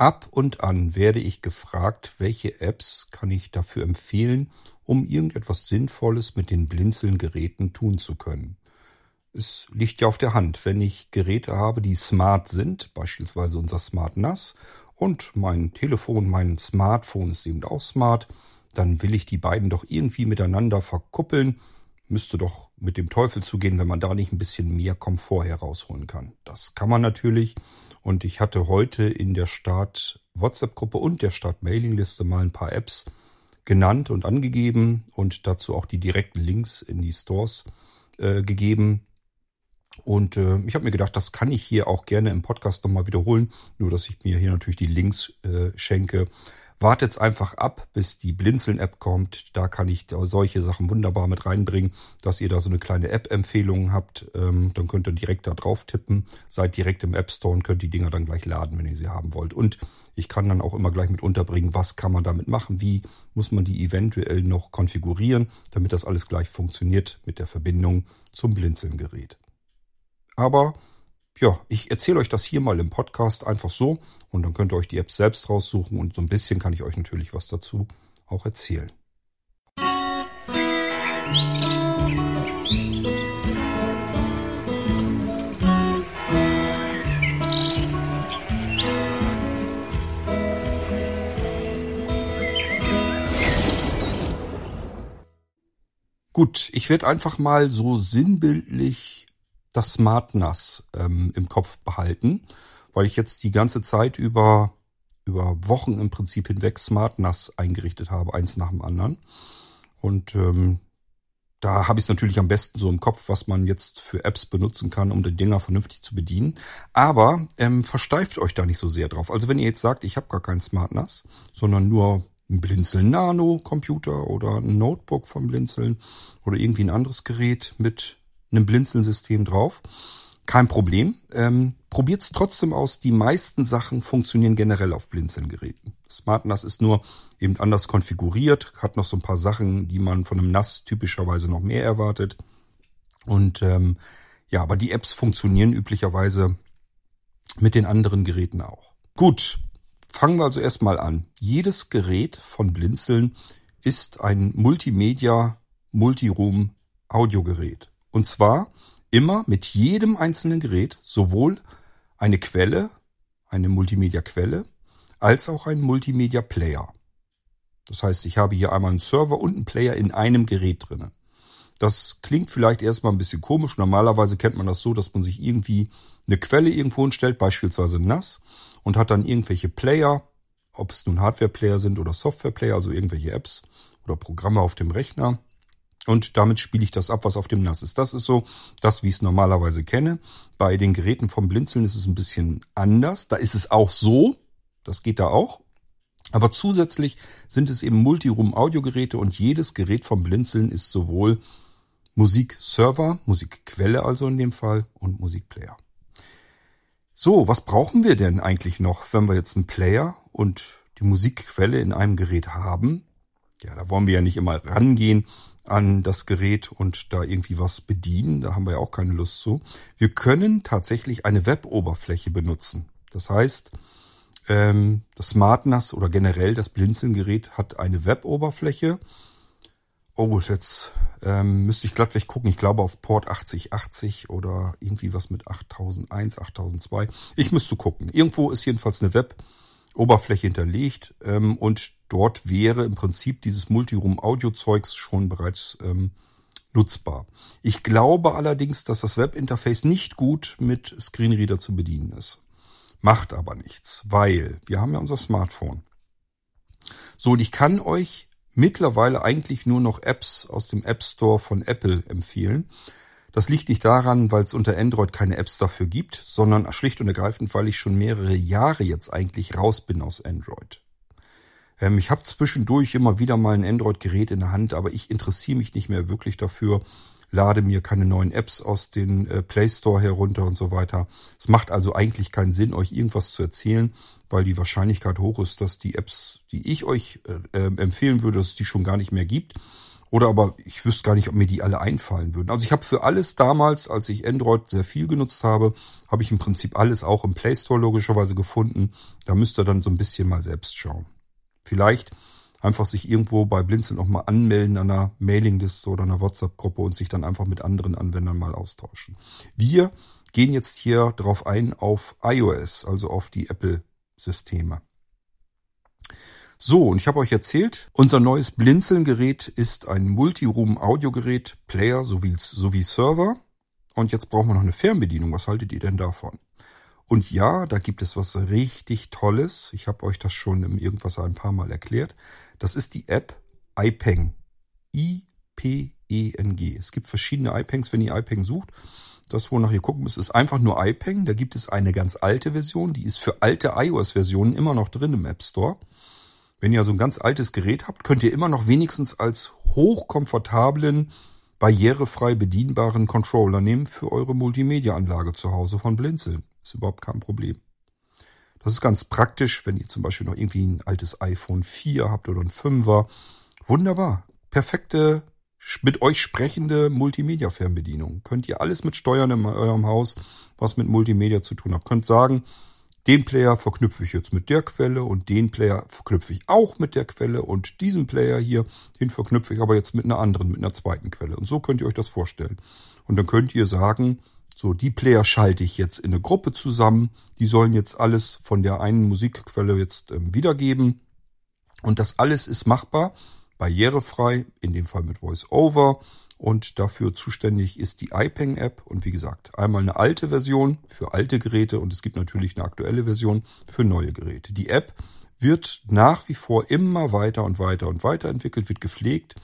Ab und an werde ich gefragt, welche Apps kann ich dafür empfehlen, um irgendetwas Sinnvolles mit den Blinzeln-Geräten tun zu können. Es liegt ja auf der Hand, wenn ich Geräte habe, die smart sind, beispielsweise unser Smart NAS und mein Telefon, mein Smartphone ist eben auch smart, dann will ich die beiden doch irgendwie miteinander verkuppeln. Müsste doch mit dem Teufel zugehen, wenn man da nicht ein bisschen mehr Komfort herausholen kann. Das kann man natürlich. Und ich hatte heute in der Start WhatsApp-Gruppe und der Start Mailingliste mal ein paar Apps genannt und angegeben und dazu auch die direkten Links in die Stores äh, gegeben. Und äh, ich habe mir gedacht, das kann ich hier auch gerne im Podcast nochmal wiederholen, nur dass ich mir hier natürlich die Links äh, schenke. Wartet's einfach ab, bis die Blinzeln-App kommt. Da kann ich solche Sachen wunderbar mit reinbringen, dass ihr da so eine kleine App-Empfehlung habt. Ähm, dann könnt ihr direkt da drauf tippen, seid direkt im App Store und könnt die Dinger dann gleich laden, wenn ihr sie haben wollt. Und ich kann dann auch immer gleich mit unterbringen, was kann man damit machen, wie muss man die eventuell noch konfigurieren, damit das alles gleich funktioniert mit der Verbindung zum Blinzeln-Gerät. Aber ja, ich erzähle euch das hier mal im Podcast einfach so und dann könnt ihr euch die App selbst raussuchen und so ein bisschen kann ich euch natürlich was dazu auch erzählen. Gut, ich werde einfach mal so sinnbildlich das Smart NAS ähm, im Kopf behalten, weil ich jetzt die ganze Zeit über, über Wochen im Prinzip hinweg Smart NAS eingerichtet habe, eins nach dem anderen. Und ähm, da habe ich es natürlich am besten so im Kopf, was man jetzt für Apps benutzen kann, um die Dinger vernünftig zu bedienen. Aber ähm, versteift euch da nicht so sehr drauf. Also wenn ihr jetzt sagt, ich habe gar kein Smart NAS, sondern nur ein Blinzeln Nano Computer oder ein Notebook vom Blinzeln oder irgendwie ein anderes Gerät mit einem Blinzeln-System drauf. Kein Problem. Ähm, Probiert es trotzdem aus. Die meisten Sachen funktionieren generell auf Blinzeln-Geräten. Smart NAS ist nur eben anders konfiguriert, hat noch so ein paar Sachen, die man von einem NAS typischerweise noch mehr erwartet. Und ähm, ja, aber die Apps funktionieren üblicherweise mit den anderen Geräten auch. Gut, fangen wir also erstmal an. Jedes Gerät von Blinzeln ist ein Multimedia Multiroom Audiogerät. Und zwar immer mit jedem einzelnen Gerät sowohl eine Quelle, eine Multimedia-Quelle, als auch ein Multimedia-Player. Das heißt, ich habe hier einmal einen Server und einen Player in einem Gerät drinne. Das klingt vielleicht erstmal ein bisschen komisch. Normalerweise kennt man das so, dass man sich irgendwie eine Quelle irgendwo hinstellt, beispielsweise NAS, und hat dann irgendwelche Player, ob es nun Hardware-Player sind oder Software-Player, also irgendwelche Apps oder Programme auf dem Rechner. Und damit spiele ich das ab, was auf dem NAS ist. Das ist so das, wie ich es normalerweise kenne. Bei den Geräten vom Blinzeln ist es ein bisschen anders. Da ist es auch so. Das geht da auch. Aber zusätzlich sind es eben Multiroom-Audiogeräte und jedes Gerät vom Blinzeln ist sowohl Musikserver, Musikquelle also in dem Fall und Musikplayer. So, was brauchen wir denn eigentlich noch, wenn wir jetzt einen Player und die Musikquelle in einem Gerät haben? Ja, da wollen wir ja nicht immer rangehen an das Gerät und da irgendwie was bedienen. Da haben wir ja auch keine Lust zu. Wir können tatsächlich eine Web-Oberfläche benutzen. Das heißt, ähm, das SmartNAS oder generell das Blinzeln-Gerät hat eine Web-Oberfläche. Oh, jetzt ähm, müsste ich glatt weg gucken. Ich glaube auf Port 8080 oder irgendwie was mit 8001, 8002. Ich müsste gucken. Irgendwo ist jedenfalls eine Web-Oberfläche Oberfläche hinterlegt ähm, und dort wäre im Prinzip dieses Multiroom-Audio-Zeugs schon bereits ähm, nutzbar. Ich glaube allerdings, dass das Webinterface nicht gut mit Screenreader zu bedienen ist. Macht aber nichts, weil wir haben ja unser Smartphone. So, und ich kann euch mittlerweile eigentlich nur noch Apps aus dem App Store von Apple empfehlen. Das liegt nicht daran, weil es unter Android keine Apps dafür gibt, sondern schlicht und ergreifend, weil ich schon mehrere Jahre jetzt eigentlich raus bin aus Android. Ähm, ich habe zwischendurch immer wieder mal ein Android-Gerät in der Hand, aber ich interessiere mich nicht mehr wirklich dafür, lade mir keine neuen Apps aus den äh, Play Store herunter und so weiter. Es macht also eigentlich keinen Sinn, euch irgendwas zu erzählen, weil die Wahrscheinlichkeit hoch ist, dass die Apps, die ich euch äh, empfehlen würde, dass es die schon gar nicht mehr gibt Oder aber ich wüsste gar nicht, ob mir die alle einfallen würden. Also ich habe für alles damals, als ich Android sehr viel genutzt habe, habe ich im Prinzip alles auch im Play Store logischerweise gefunden. Da müsst ihr dann so ein bisschen mal selbst schauen. Vielleicht einfach sich irgendwo bei Blinzeln nochmal anmelden an einer Mailingliste oder einer WhatsApp-Gruppe und sich dann einfach mit anderen Anwendern mal austauschen. Wir gehen jetzt hier drauf ein auf iOS, also auf die Apple-Systeme. So, und ich habe euch erzählt, unser neues Blinzeln-Gerät ist ein Multiroom-Audiogerät, Player sowie, sowie Server. Und jetzt brauchen wir noch eine Fernbedienung. Was haltet ihr denn davon? Und ja, da gibt es was richtig Tolles. Ich habe euch das schon im Irgendwas ein paar Mal erklärt. Das ist die App iPeng. I-P-E-N-G. Es gibt verschiedene iPengs, wenn ihr iPeng sucht. Das, wonach ihr gucken müsst, ist einfach nur iPeng. Da gibt es eine ganz alte Version. Die ist für alte iOS-Versionen immer noch drin im App Store. Wenn ihr so ein ganz altes Gerät habt, könnt ihr immer noch wenigstens als hochkomfortablen, barrierefrei bedienbaren Controller nehmen für eure Multimedia-Anlage zu Hause von Blinzeln. Ist überhaupt kein Problem. Das ist ganz praktisch, wenn ihr zum Beispiel noch irgendwie ein altes iPhone 4 habt oder ein 5er. Wunderbar. Perfekte, mit euch sprechende Multimedia-Fernbedienung. Könnt ihr alles mit steuern in eurem Haus, was mit Multimedia zu tun hat. Könnt sagen, den Player verknüpfe ich jetzt mit der Quelle und den Player verknüpfe ich auch mit der Quelle und diesen Player hier, den verknüpfe ich aber jetzt mit einer anderen, mit einer zweiten Quelle. Und so könnt ihr euch das vorstellen. Und dann könnt ihr sagen, so, die Player schalte ich jetzt in eine Gruppe zusammen. Die sollen jetzt alles von der einen Musikquelle jetzt ähm, wiedergeben. Und das alles ist machbar, barrierefrei, in dem Fall mit VoiceOver und dafür zuständig ist die iPeng-App und wie gesagt, einmal eine alte Version für alte Geräte und es gibt natürlich eine aktuelle Version für neue Geräte. Die App wird nach wie vor immer weiter und weiter und weiter entwickelt, wird gepflegt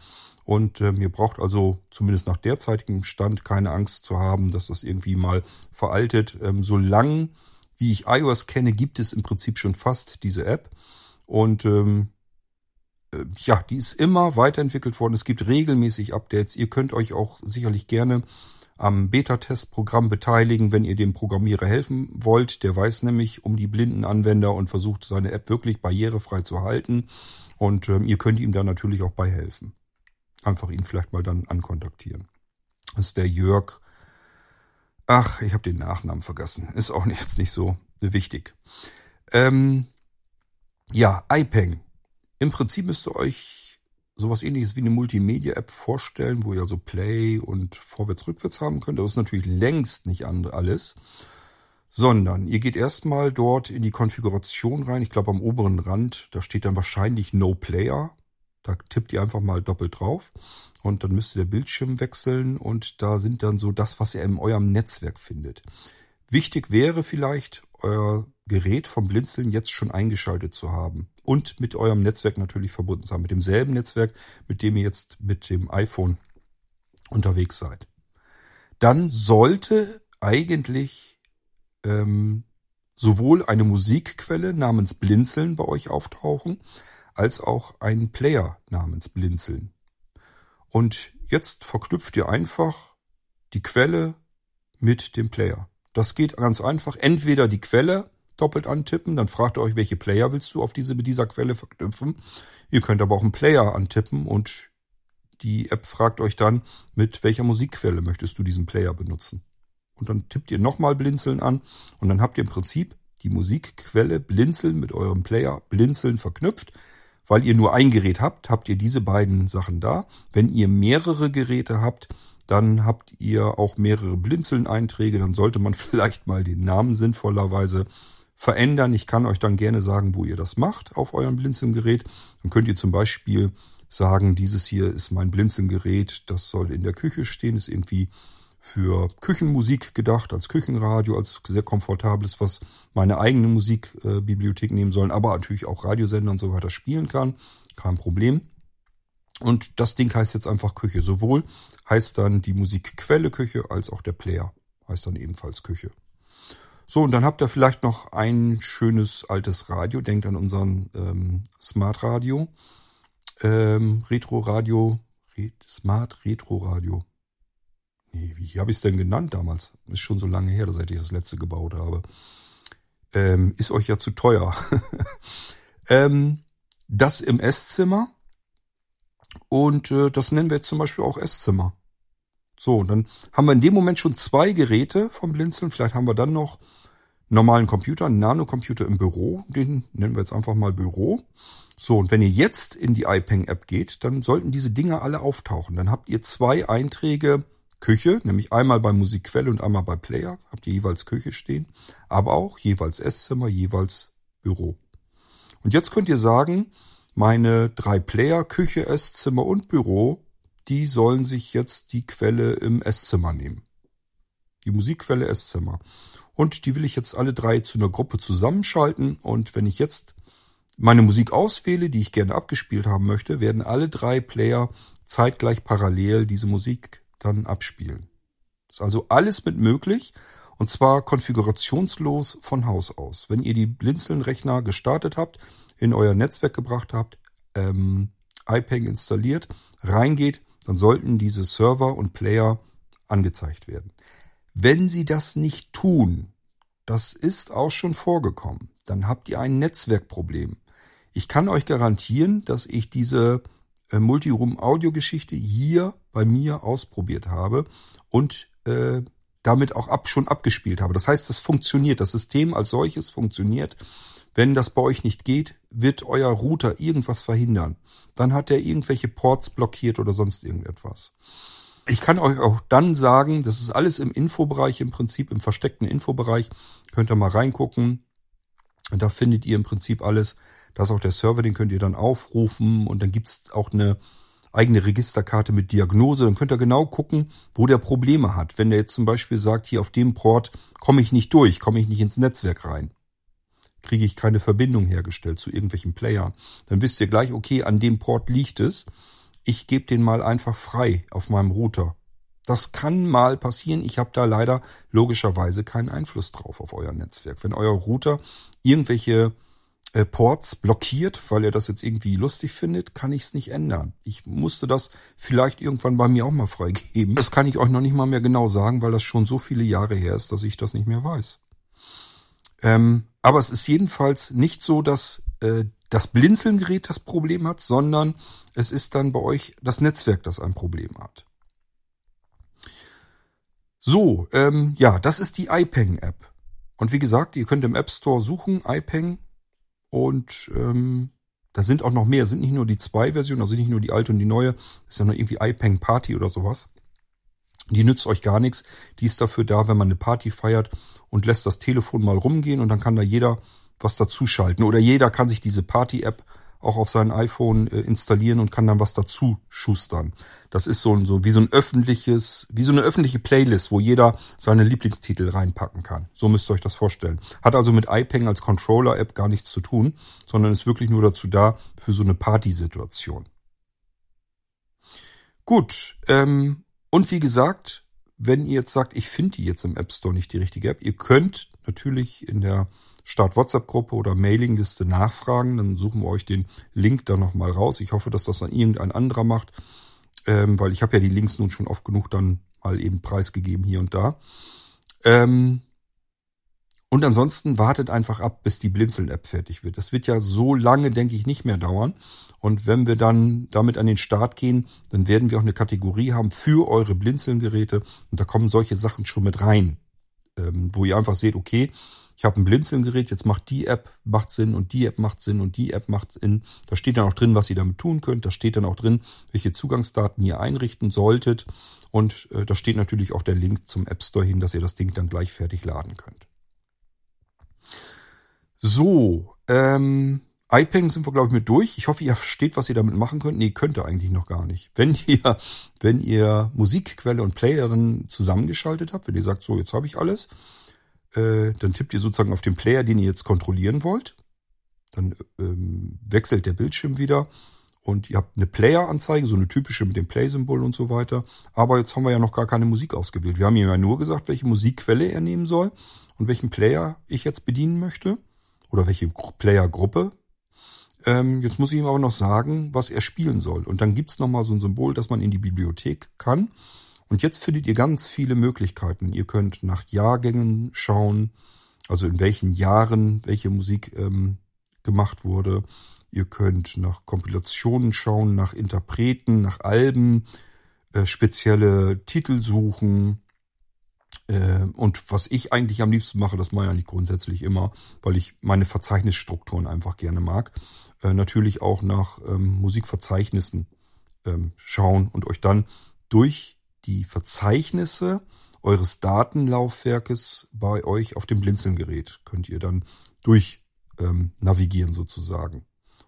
und ähm, ihr braucht also zumindest nach derzeitigem Stand keine Angst zu haben, dass das irgendwie mal veraltet. Ähm, solange wie ich iOS kenne, gibt es im Prinzip schon fast diese App und ähm, äh, ja, die ist immer weiterentwickelt worden. Es gibt regelmäßig Updates. Ihr könnt euch auch sicherlich gerne am Beta-Test-Programm beteiligen, wenn ihr dem Programmierer helfen wollt. Der weiß nämlich um die blinden Anwender und versucht seine App wirklich barrierefrei zu halten. Und ähm, ihr könnt ihm da natürlich auch bei helfen. Einfach ihn vielleicht mal dann ankontaktieren. Das ist der Jörg. Ach, ich habe den Nachnamen vergessen. Ist auch jetzt nicht so wichtig. Ähm, ja, iPeng im Prinzip müsst ihr euch sowas ähnliches wie eine Multimedia-App vorstellen, wo ihr also Play und Vorwärts-Rückwärts haben könnt. Das ist natürlich längst nicht alles. Sondern ihr geht erstmal dort in die Konfiguration rein. Ich glaube am oberen Rand, da steht dann wahrscheinlich No Player. Da tippt ihr einfach mal doppelt drauf und dann müsst ihr der Bildschirm wechseln und da sind dann so das, was ihr in eurem Netzwerk findet. Wichtig wäre vielleicht, euer Gerät vom Blinzeln jetzt schon eingeschaltet zu haben und mit eurem Netzwerk natürlich verbunden zu haben, mit demselben Netzwerk, mit dem ihr jetzt mit dem iPhone unterwegs seid. Dann sollte eigentlich ähm, sowohl eine Musikquelle namens Blinzeln bei euch auftauchen, als auch ein Player namens Blinzeln. Und jetzt verknüpft ihr einfach die Quelle mit dem Player. Das geht ganz einfach. Entweder die Quelle doppelt antippen. Dann fragt ihr euch, welche Player willst du auf diese, mit dieser Quelle verknüpfen. Ihr könnt aber auch einen Player antippen und die App fragt euch dann, mit welcher Musikquelle möchtest du diesen Player benutzen. Und dann tippt ihr nochmal Blinzeln an und dann habt ihr im Prinzip die Musikquelle Blinzeln mit eurem Player Blinzeln verknüpft. Weil ihr nur ein Gerät habt, habt ihr diese beiden Sachen da. Wenn ihr mehrere Geräte habt, dann habt ihr auch mehrere Blinzeln-Einträge. Dann sollte man vielleicht mal den Namen sinnvollerweise verändern. Ich kann euch dann gerne sagen, wo ihr das macht auf eurem Blinzelgerät. Dann könnt ihr zum Beispiel sagen, dieses hier ist mein Blinzelgerät, das soll in der Küche stehen, ist irgendwie für Küchenmusik gedacht, als Küchenradio, als sehr komfortables, was meine eigene Musikbibliothek nehmen sollen, aber natürlich auch Radiosender und so weiter spielen kann. Kein Problem. Und das Ding heißt jetzt einfach Küche. Sowohl heißt dann die Musikquelle Küche als auch der Player heißt dann ebenfalls Küche. So, und dann habt ihr vielleicht noch ein schönes altes Radio. Denkt an unseren ähm, Smart Radio. Ähm, Retro Radio. Re Smart Retro Radio. Nee, wie habe ich es denn genannt damals? Ist schon so lange her, seit ich das letzte gebaut habe. Ähm, ist euch ja zu teuer. ähm, das im Esszimmer Und äh, das nennen wir jetzt zum Beispiel auch Esszimmer. So, dann haben wir in dem Moment schon zwei Geräte vom Blinzeln. Vielleicht haben wir dann noch normalen Computer, einen Nanocomputer im Büro. Den nennen wir jetzt einfach mal Büro. So, und wenn ihr jetzt in die iPeng-App geht, dann sollten diese Dinger alle auftauchen. Dann habt ihr zwei Einträge Küche, nämlich einmal bei Musikquelle und einmal bei Player. Habt ihr jeweils Küche stehen, aber auch jeweils Esszimmer, jeweils Büro. Und jetzt könnt ihr sagen, meine drei Player, Küche, Esszimmer und Büro, die sollen sich jetzt die Quelle im Esszimmer nehmen. Die Musikquelle Esszimmer. Und die will ich jetzt alle drei zu einer Gruppe zusammenschalten. Und wenn ich jetzt meine Musik auswähle, die ich gerne abgespielt haben möchte, werden alle drei Player zeitgleich parallel diese Musik dann abspielen. Ist also alles mit möglich und zwar konfigurationslos von Haus aus. Wenn ihr die Blinzeln-Rechner gestartet habt, in euer Netzwerk gebracht habt, ähm, iPeng installiert, reingeht, dann sollten diese Server und Player angezeigt werden. Wenn sie das nicht tun, das ist auch schon vorgekommen, dann habt ihr ein Netzwerkproblem. Ich kann euch garantieren, dass ich diese äh, Multiroom-Audio-Geschichte hier bei mir ausprobiert habe und äh, damit auch ab, schon abgespielt habe. Das heißt, das funktioniert. Das System als solches funktioniert. Wenn das bei euch nicht geht, wird euer Router irgendwas verhindern. Dann hat er irgendwelche Ports blockiert oder sonst irgendetwas. Ich kann euch auch dann sagen, das ist alles im Infobereich im Prinzip, im versteckten Infobereich. Könnt ihr mal reingucken. Und da findet ihr im Prinzip alles. Da ist auch der Server, den könnt ihr dann aufrufen und dann gibt's auch eine eigene Registerkarte mit Diagnose. Dann könnt ihr genau gucken, wo der Probleme hat. Wenn der jetzt zum Beispiel sagt, hier auf dem Port komme ich nicht durch, komme ich nicht ins Netzwerk rein, kriege ich keine Verbindung hergestellt zu irgendwelchen Playern, dann wisst ihr gleich, okay, an dem Port liegt es. Ich gebe den mal einfach frei auf meinem Router. Das kann mal passieren. Ich habe da leider logischerweise keinen Einfluss drauf auf euer Netzwerk. Wenn euer Router irgendwelche äh, Ports blockiert, weil er das jetzt irgendwie lustig findet, kann ich es nicht ändern. Ich musste das vielleicht irgendwann bei mir auch mal freigeben. Das kann ich euch noch nicht mal mehr genau sagen, weil das schon so viele Jahre her ist, dass ich das nicht mehr weiß. Ähm, aber es ist jedenfalls nicht so, dass äh, das Blinzelgerät das Problem hat, sondern es ist dann bei euch das Netzwerk, das ein Problem hat. So, ähm, ja, das ist die iPeng-App. Und wie gesagt, ihr könnt im App Store suchen, iPeng. Und ähm, da sind auch noch mehr. sind nicht nur die zwei Versionen, also nicht nur die alte und die neue. Das ist ja noch irgendwie iPeng Party oder sowas. Die nützt euch gar nichts. Die ist dafür da, wenn man eine Party feiert und lässt das Telefon mal rumgehen und dann kann da jeder was dazuschalten. Oder jeder kann sich diese Party-App auch auf sein iPhone äh, installieren und kann dann was dazu schustern. Das ist so, so wie so ein öffentliches, wie so eine öffentliche Playlist, wo jeder seine Lieblingstitel reinpacken kann. So müsst ihr euch das vorstellen. Hat also mit iPeng als Controller-App gar nichts zu tun, sondern ist wirklich nur dazu da für so eine Party-Situation. Gut, ähm, und wie gesagt, wenn ihr jetzt sagt, ich finde die jetzt im App Store nicht die richtige App, ihr könnt natürlich in der Start WhatsApp-Gruppe oder Mailingliste nachfragen. Dann suchen wir euch den Link da nochmal raus. Ich hoffe, dass das dann irgendein anderer macht, ähm, weil ich habe ja die Links nun schon oft genug dann mal eben preisgegeben hier und da. Ähm, und ansonsten wartet einfach ab, bis die Blinzeln-App fertig wird. Das wird ja so lange, denke ich, nicht mehr dauern. Und wenn wir dann damit an den Start gehen, dann werden wir auch eine Kategorie haben für eure Blinzeln-Geräte. Und da kommen solche Sachen schon mit rein, ähm, wo ihr einfach seht, okay, ich habe ein Blinzelgerät, jetzt macht die App macht Sinn und die App macht Sinn und die App macht Sinn. Da steht dann auch drin, was ihr damit tun könnt. Da steht dann auch drin, welche Zugangsdaten ihr einrichten solltet. Und äh, da steht natürlich auch der Link zum App Store hin, dass ihr das Ding dann gleich fertig laden könnt. So, ähm, iPeng sind wir, glaube ich, mit durch. Ich hoffe, ihr versteht, was ihr damit machen könnt. Nee, könnt ihr eigentlich noch gar nicht. Wenn ihr, wenn ihr Musikquelle und Playerin zusammengeschaltet habt, wenn ihr sagt, so, jetzt habe ich alles, äh, dann tippt ihr sozusagen auf den Player, den ihr jetzt kontrollieren wollt. Dann ähm, wechselt der Bildschirm wieder und ihr habt eine Player-Anzeige, so eine typische mit dem Play-Symbol und so weiter. Aber jetzt haben wir ja noch gar keine Musik ausgewählt. Wir haben ihm ja nur gesagt, welche Musikquelle er nehmen soll und welchen Player ich jetzt bedienen möchte oder welche Player-Gruppe. Ähm, jetzt muss ich ihm aber noch sagen, was er spielen soll. Und dann gibt's noch mal so ein Symbol, dass man in die Bibliothek kann. Und jetzt findet ihr ganz viele Möglichkeiten. Ihr könnt nach Jahrgängen schauen, also in welchen Jahren welche Musik ähm, gemacht wurde. Ihr könnt nach Kompilationen schauen, nach Interpreten, nach Alben, äh, spezielle Titel suchen. Äh, und was ich eigentlich am liebsten mache, das mache ich eigentlich grundsätzlich immer, weil ich meine Verzeichnisstrukturen einfach gerne mag. Äh, natürlich auch nach ähm, Musikverzeichnissen ähm, schauen und euch dann durch die Verzeichnisse eures Datenlaufwerkes bei euch auf dem Blinzelgerät könnt ihr dann durch ähm, navigieren sozusagen.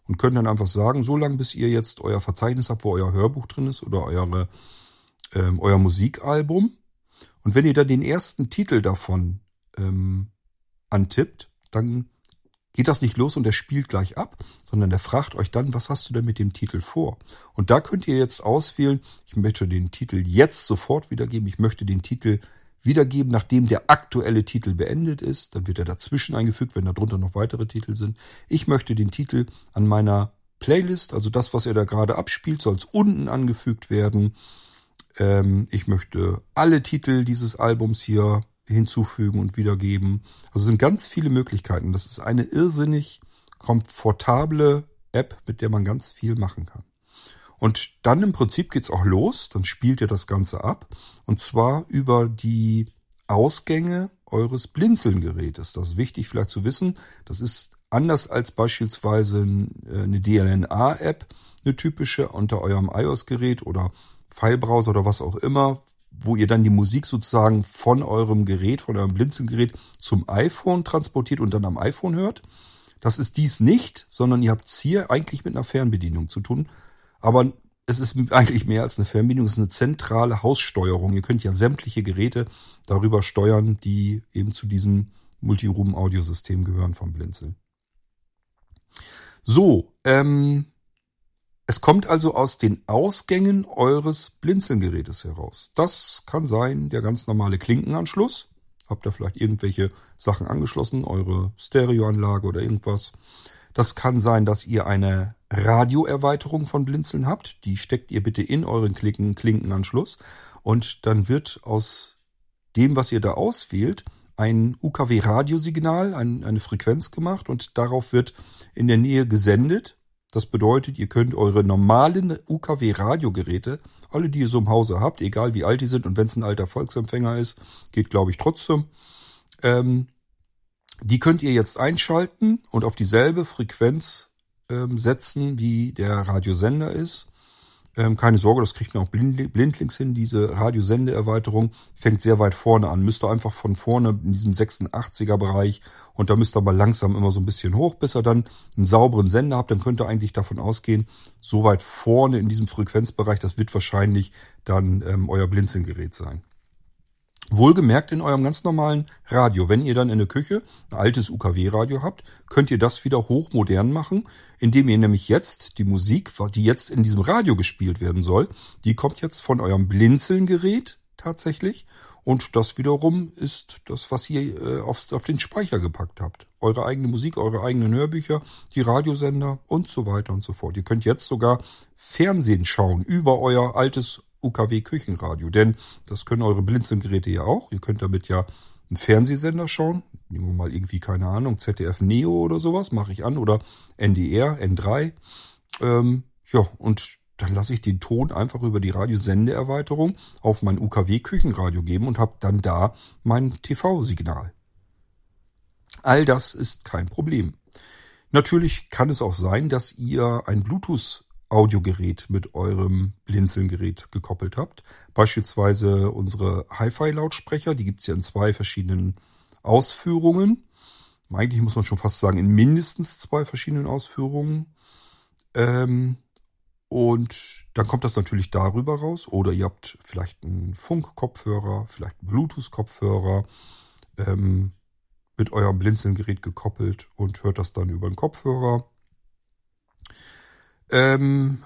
Und könnt dann einfach sagen, so lange bis ihr jetzt euer Verzeichnis habt, wo euer Hörbuch drin ist oder eure, ähm, euer Musikalbum. Und wenn ihr dann den ersten Titel davon ähm, antippt, dann geht das nicht los und der spielt gleich ab, sondern der fragt euch dann, was hast du denn mit dem Titel vor? Und da könnt ihr jetzt auswählen, ich möchte den Titel jetzt sofort wiedergeben, ich möchte den Titel wiedergeben, nachdem der aktuelle Titel beendet ist. Dann wird er dazwischen eingefügt, wenn darunter noch weitere Titel sind. Ich möchte den Titel an meiner Playlist, also das, was er da gerade abspielt, soll es unten angefügt werden. Ähm, ich möchte alle Titel dieses Albums hier hinzufügen und wiedergeben. Also sind ganz viele Möglichkeiten. Das ist eine irrsinnig komfortable App, mit der man ganz viel machen kann. Und dann im Prinzip geht's auch los. Dann spielt ihr das Ganze ab. Und zwar über die Ausgänge eures Blinzeln-Gerätes. Das ist wichtig vielleicht zu wissen. Das ist anders als beispielsweise äh, eine DLNA-App, eine typische unter eurem iOS-Gerät oder Filebrowser oder was auch immer, wo ihr dann die Musik sozusagen von eurem Gerät, von eurem Blinzelgerät zum iPhone transportiert und dann am iPhone hört. Das ist dies nicht, sondern ihr habt es hier eigentlich mit einer Fernbedienung zu tun. Aber es ist eigentlich mehr als eine Fernbedienung, es ist eine zentrale Haussteuerung. Ihr könnt ja sämtliche Geräte darüber steuern, die eben zu diesem Multiroom-Audiosystem gehören vom Blinzeln. So, ähm, es kommt also aus den Ausgängen eures Blinzelgerätes heraus. Das kann sein der ganz normale Klinkenanschluss. Habt ihr vielleicht irgendwelche Sachen angeschlossen, eure Stereoanlage oder irgendwas. Das kann sein, dass ihr eine Radioerweiterung von Blinzeln habt. Die steckt ihr bitte in euren Klinken Klinkenanschluss und dann wird aus dem, was ihr da auswählt, ein UKW-Radiosignal, ein, eine Frequenz gemacht und darauf wird in der Nähe gesendet das bedeutet, ihr könnt eure normalen UKW-Radiogeräte, alle, die ihr so im Hause habt, egal wie alt die sind und wenn es ein alter Volksempfänger ist, geht glaube ich trotzdem, ähm, die könnt ihr jetzt einschalten und auf dieselbe Frequenz ähm, setzen, wie der Radiosender ist. Ähm, keine Sorge, das kriegt man auch blind, blindlings hin. Diese Radiosendeerweiterung fängt sehr weit vorne an. Müsst ihr einfach von vorne in diesem 86er Bereich und da müsst ihr mal langsam immer so ein bisschen hoch, bis ihr dann einen sauberen Sender habt. Dann könnt ihr eigentlich davon ausgehen, so weit vorne in diesem Frequenzbereich, das wird wahrscheinlich dann ähm, euer Blinzelgerät sein. Wohlgemerkt in eurem ganz normalen Radio. Wenn ihr dann in der Küche ein altes UKW-Radio habt, könnt ihr das wieder hochmodern machen, indem ihr nämlich jetzt die Musik, die jetzt in diesem Radio gespielt werden soll, die kommt jetzt von eurem Blinzeln-Gerät tatsächlich. Und das wiederum ist das, was ihr äh, auf, auf den Speicher gepackt habt. Eure eigene Musik, eure eigenen Hörbücher, die Radiosender und so weiter und so fort. Ihr könnt jetzt sogar Fernsehen schauen über euer altes UKW-Küchenradio. Denn das können eure Blinzelgeräte ja auch. Ihr könnt damit ja einen Fernsehsender schauen. Nehmen wir mal irgendwie, keine Ahnung, ZDF Neo oder sowas, mache ich an. Oder NDR, N3. Ähm, ja, und dann lasse ich den Ton einfach über die Radiosendeerweiterung auf mein UKW-Küchenradio geben und habe dann da mein TV-Signal. All das ist kein Problem. Natürlich kann es auch sein, dass ihr ein Bluetooth Audiogerät mit eurem Blinzelgerät gekoppelt habt. Beispielsweise unsere Hi-Fi-Lautsprecher, die gibt's ja in zwei verschiedenen Ausführungen. Eigentlich muss man schon fast sagen, in mindestens zwei verschiedenen Ausführungen. Ähm, und dann kommt das natürlich darüber raus. Oder ihr habt vielleicht einen Funk-Kopfhörer, vielleicht einen Bluetooth-Kopfhörer ähm, mit eurem Blinzelgerät gekoppelt und hört das dann über den Kopfhörer. Ähm,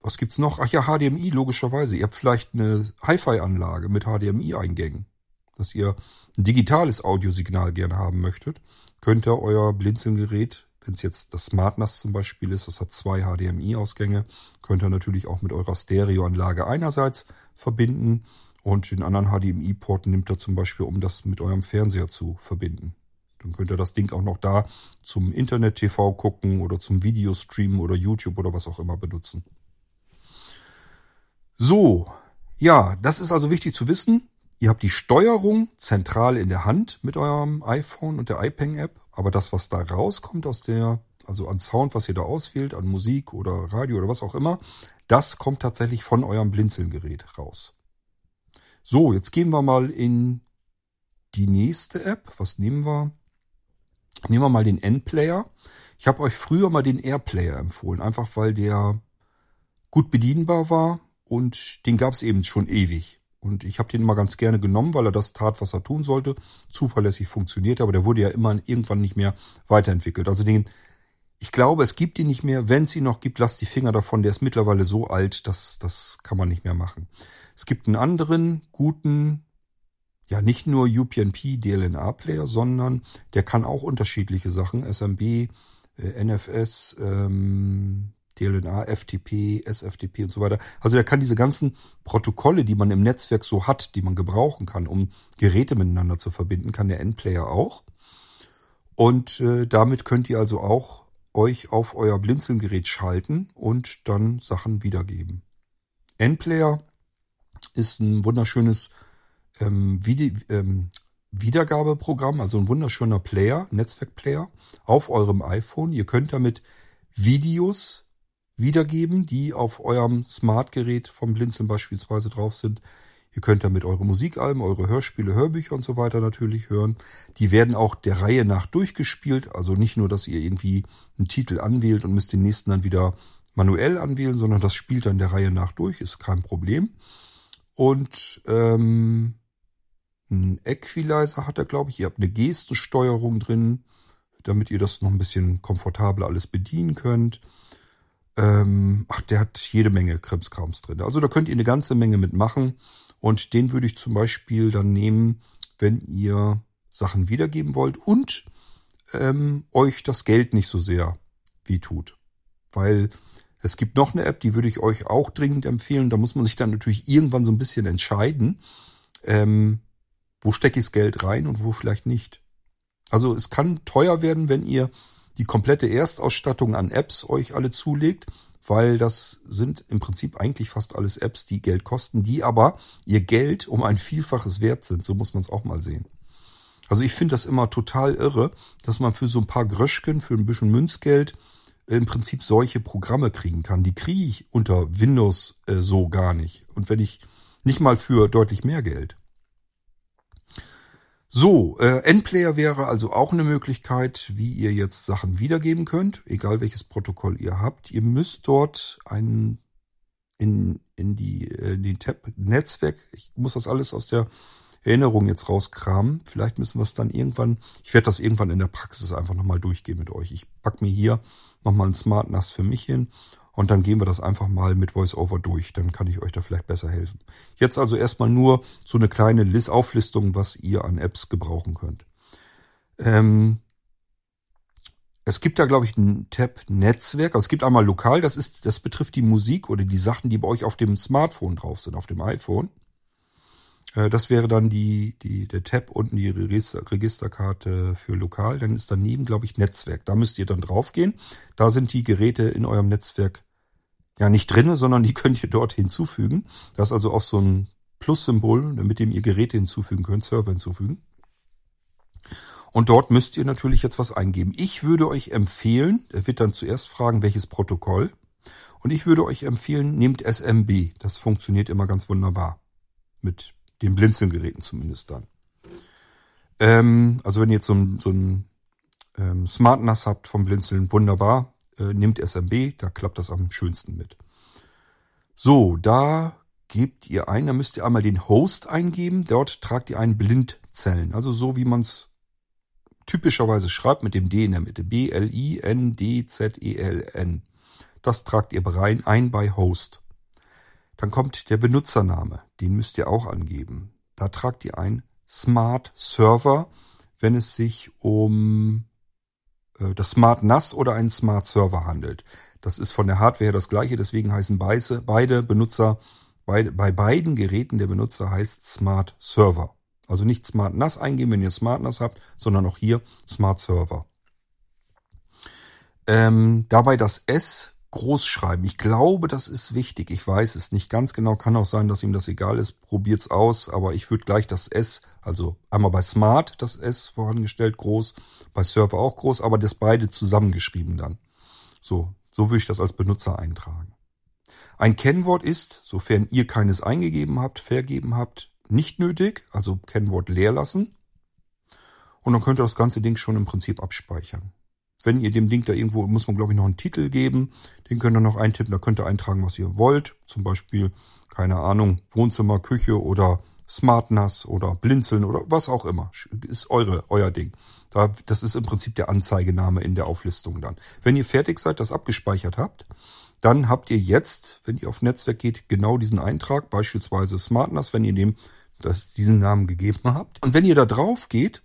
was gibt's noch? Ach ja, HDMI, logischerweise. Ihr habt vielleicht eine Hi-Fi-Anlage mit HDMI-Eingängen. Dass ihr ein digitales Audiosignal gerne haben möchtet, könnt ihr euer Blinzelgerät, wenn es jetzt das SmartNAS zum Beispiel ist, das hat zwei HDMI-Ausgänge, könnt ihr natürlich auch mit eurer Stereoanlage einerseits verbinden und den anderen HDMI-Port nimmt ihr zum Beispiel, um das mit eurem Fernseher zu verbinden. Dann könnt ihr das Ding auch noch da zum Internet-TV gucken oder zum Videostreamen oder YouTube oder was auch immer benutzen. So, ja, das ist also wichtig zu wissen. Ihr habt die Steuerung zentral in der Hand mit eurem iPhone und der iPeng-App, aber das, was da rauskommt aus der, also an Sound, was ihr da auswählt, an Musik oder Radio oder was auch immer, das kommt tatsächlich von eurem Blinzelgerät raus. So, jetzt gehen wir mal in die nächste App. Was nehmen wir? Nehmen wir mal den N-Player. Ich habe euch früher mal den Airplayer empfohlen, einfach weil der gut bedienbar war und den gab es eben schon ewig. Und ich habe den immer ganz gerne genommen, weil er das tat, was er tun sollte. Zuverlässig funktionierte, aber der wurde ja immer irgendwann nicht mehr weiterentwickelt. Also den, ich glaube, es gibt ihn nicht mehr. Wenn es ihn noch gibt, lasst die Finger davon. Der ist mittlerweile so alt, dass das kann man nicht mehr machen. Es gibt einen anderen guten, ja nicht nur UPnP DLNA Player, sondern der kann auch unterschiedliche Sachen, SMB, äh, NFS, ähm, DLNA, FTP, SFTP und so weiter. Also der kann diese ganzen Protokolle, die man im Netzwerk so hat, die man gebrauchen kann, um Geräte miteinander zu verbinden, kann der Endplayer auch. Und äh, damit könnt ihr also auch euch auf euer Blinzelgerät schalten und dann Sachen wiedergeben. Endplayer ist ein wunderschönes ähm, Vide ähm, Wiedergabeprogramm, also ein wunderschöner Player, Netzwerkplayer auf eurem iPhone. Ihr könnt damit Videos wiedergeben, die auf eurem Smartgerät vom Blinzeln beispielsweise drauf sind. Ihr könnt damit eure Musikalben, eure Hörspiele, Hörbücher und so weiter natürlich hören. Die werden auch der Reihe nach durchgespielt. Also nicht nur, dass ihr irgendwie einen Titel anwählt und müsst den nächsten dann wieder manuell anwählen, sondern das spielt dann der Reihe nach durch, ist kein Problem. Und ähm, ein Equalizer hat er, glaube ich. Ihr habt eine Gestensteuerung drin, damit ihr das noch ein bisschen komfortabler alles bedienen könnt. Ähm, ach, der hat jede Menge Krimskrams drin. Also da könnt ihr eine ganze Menge mitmachen. Und den würde ich zum Beispiel dann nehmen, wenn ihr Sachen wiedergeben wollt und ähm, euch das Geld nicht so sehr wie tut. Weil es gibt noch eine App, die würde ich euch auch dringend empfehlen. Da muss man sich dann natürlich irgendwann so ein bisschen entscheiden, ähm, wo stecke ich das Geld rein und wo vielleicht nicht. Also es kann teuer werden, wenn ihr die komplette Erstausstattung an Apps euch alle zulegt, weil das sind im Prinzip eigentlich fast alles Apps, die Geld kosten, die aber ihr Geld um ein Vielfaches wert sind. So muss man es auch mal sehen. Also ich finde das immer total irre, dass man für so ein paar Gröschken, für ein bisschen Münzgeld im Prinzip solche Programme kriegen kann. Die kriege ich unter Windows äh, so gar nicht. Und wenn ich nicht mal für deutlich mehr Geld. So, äh, Endplayer wäre also auch eine Möglichkeit, wie ihr jetzt Sachen wiedergeben könnt, egal welches Protokoll ihr habt. Ihr müsst dort einen in, in, die, äh, in den Tab Netzwerk, ich muss das alles aus der Erinnerung jetzt rauskramen. Vielleicht müssen wir es dann irgendwann, ich werde das irgendwann in der Praxis einfach nochmal durchgehen mit euch. Ich pack mir hier nochmal ein Smart NAS für mich hin und dann gehen wir das einfach mal mit VoiceOver durch. Dann kann ich euch da vielleicht besser helfen. Jetzt also erstmal nur so eine kleine List Auflistung, was ihr an Apps gebrauchen könnt. Ähm, es gibt da, glaube ich, einen Tab Netzwerk. Also es gibt einmal lokal, das ist, das betrifft die Musik oder die Sachen, die bei euch auf dem Smartphone drauf sind, auf dem iPhone. Äh, das wäre dann die, die, der Tab unten die Register, Registerkarte für lokal. Dann ist daneben, glaube ich, Netzwerk. Da müsst ihr dann draufgehen. Da sind die Geräte in eurem Netzwerk ja nicht drinne, sondern die könnt ihr dort hinzufügen. Das ist also auch so ein Plus-Symbol, mit dem ihr Geräte hinzufügen könnt, Server hinzufügen. Und dort müsst ihr natürlich jetzt was eingeben. Ich würde euch empfehlen, er wird dann zuerst fragen, welches Protokoll. Und ich würde euch empfehlen, nehmt SMB. Das funktioniert immer ganz wunderbar. Mit den Blinzelgeräten zumindest dann. Ähm, also wenn ihr jetzt so ein, so ein ähm, Smart NAS habt vom Blinzeln, wunderbar. Äh, nehmt SMB, da klappt das am schönsten mit. So, da gebt ihr ein, da müsst ihr einmal den Host eingeben. Dort tragt ihr ein Blindzellen. Also so wie man es typischerweise schreibt mit dem D in der Mitte. B-L-I-N-D-Z-E-L-N. Das tragt ihr rein ein bei Host. Dann kommt der Benutzername, den müsst ihr auch angeben. Da tragt ihr ein Smart Server, wenn es sich um äh, das Smart NAS oder einen Smart Server handelt. Das ist von der Hardware her das gleiche, deswegen heißen beide, Benutzer, bei beiden Geräten der Benutzer heißt Smart Server. Also nicht Smart NAS eingeben, wenn ihr Smart NAS habt, sondern auch hier Smart Server. Ähm, dabei das S groß schreiben. Ich glaube, das ist wichtig. Ich weiß es nicht ganz genau. Kann auch sein, dass ihm das egal ist. Probiert's aus. Aber ich würde gleich das S, also einmal bei Smart das S vorangestellt groß, bei Server auch groß, aber das beide zusammengeschrieben dann. So, so würde ich das als Benutzer eintragen. Ein Kennwort ist, sofern ihr keines eingegeben habt, vergeben habt, nicht nötig. Also Kennwort leer lassen. Und dann könnt ihr das ganze Ding schon im Prinzip abspeichern. Wenn ihr dem Ding da irgendwo, muss man glaube ich noch einen Titel geben, den könnt ihr noch eintippen, da könnt ihr eintragen, was ihr wollt. Zum Beispiel, keine Ahnung, Wohnzimmer, Küche oder SmartNAS oder Blinzeln oder was auch immer. Ist eure, euer Ding. Da, das ist im Prinzip der Anzeigename in der Auflistung dann. Wenn ihr fertig seid, das abgespeichert habt, dann habt ihr jetzt, wenn ihr auf Netzwerk geht, genau diesen Eintrag, beispielsweise SmartNAS, wenn ihr dem das, diesen Namen gegeben habt. Und wenn ihr da drauf geht,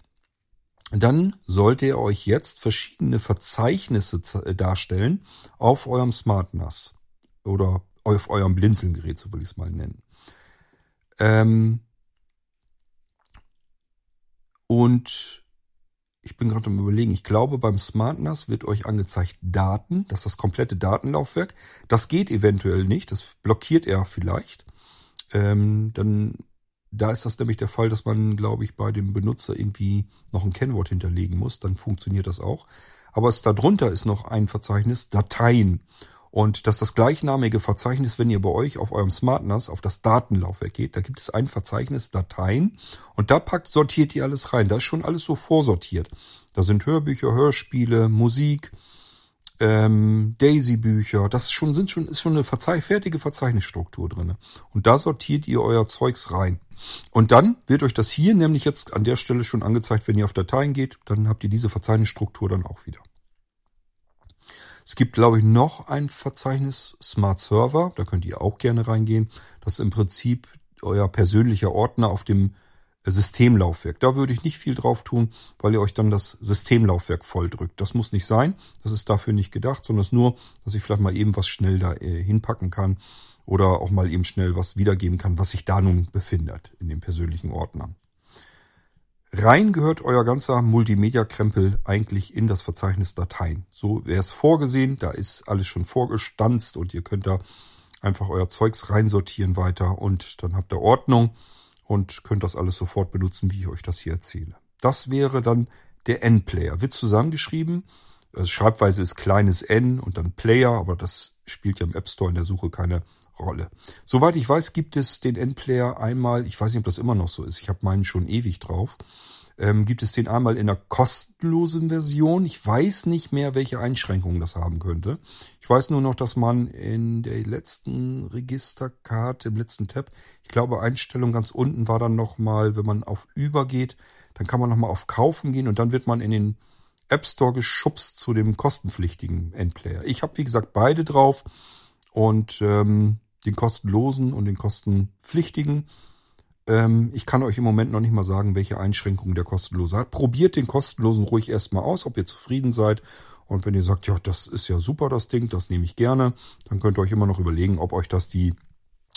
dann sollte er euch jetzt verschiedene Verzeichnisse äh, darstellen auf eurem SmartNAS oder auf eurem Blinzelgerät, so will ich es mal nennen. Ähm und ich bin gerade am überlegen, ich glaube beim SmartNAS wird euch angezeigt Daten, das ist das komplette Datenlaufwerk. Das geht eventuell nicht, das blockiert er vielleicht. Ähm, dann da ist das nämlich der Fall, dass man, glaube ich, bei dem Benutzer irgendwie noch ein Kennwort hinterlegen muss. Dann funktioniert das auch. Aber es darunter ist noch ein Verzeichnis Dateien. Und das ist das gleichnamige Verzeichnis, wenn ihr bei euch auf eurem SmartNAS auf das Datenlaufwerk geht. Da gibt es ein Verzeichnis Dateien und da packt, sortiert ihr alles rein. Da ist schon alles so vorsortiert. Da sind Hörbücher, Hörspiele, Musik, ähm, Daisy-Bücher, das schon, sind schon, ist schon eine Verzeih fertige Verzeichnisstruktur drinne. Und da sortiert ihr euer Zeugs rein. Und dann wird euch das hier nämlich jetzt an der Stelle schon angezeigt, wenn ihr auf Dateien geht, dann habt ihr diese Verzeichnisstruktur dann auch wieder. Es gibt, glaube ich, noch ein Verzeichnis Smart Server, da könnt ihr auch gerne reingehen. Das ist im Prinzip euer persönlicher Ordner auf dem Systemlaufwerk. Da würde ich nicht viel drauf tun, weil ihr euch dann das Systemlaufwerk volldrückt. Das muss nicht sein. Das ist dafür nicht gedacht, sondern es nur, dass ich vielleicht mal eben was schnell da äh, hinpacken kann oder auch mal eben schnell was wiedergeben kann, was sich da nun befindet in dem persönlichen Ordner. Rein gehört euer ganzer Multimedia-Krempel eigentlich in das Verzeichnis Dateien. So wäre es vorgesehen, da ist alles schon vorgestanzt und ihr könnt da einfach euer Zeugs reinsortieren weiter und dann habt ihr Ordnung und könnt das alles sofort benutzen, wie ich euch das hier erzähle. Das wäre dann der N-Player. Wird zusammengeschrieben. Also Schreibweise ist kleines n und dann Player, aber das spielt ja im App Store in der Suche keine Rolle. Soweit ich weiß, gibt es den N-Player einmal, ich weiß nicht, ob das immer noch so ist, ich habe meinen schon ewig drauf, ähm, gibt es den einmal in der kostenlosen Version. Ich weiß nicht mehr, welche Einschränkungen das haben könnte. Ich weiß nur noch, dass man in der letzten Registerkarte, im letzten Tab, ich glaube Einstellung ganz unten war dann nochmal, wenn man auf Übergeht, dann kann man nochmal auf Kaufen gehen und dann wird man in den App Store geschubst zu dem kostenpflichtigen Endplayer. Ich habe, wie gesagt, beide drauf und ähm, den kostenlosen und den kostenpflichtigen. Ähm, ich kann euch im Moment noch nicht mal sagen, welche Einschränkungen der kostenlose hat. Probiert den kostenlosen ruhig erstmal aus, ob ihr zufrieden seid. Und wenn ihr sagt, ja, das ist ja super, das Ding, das nehme ich gerne, dann könnt ihr euch immer noch überlegen, ob euch das die,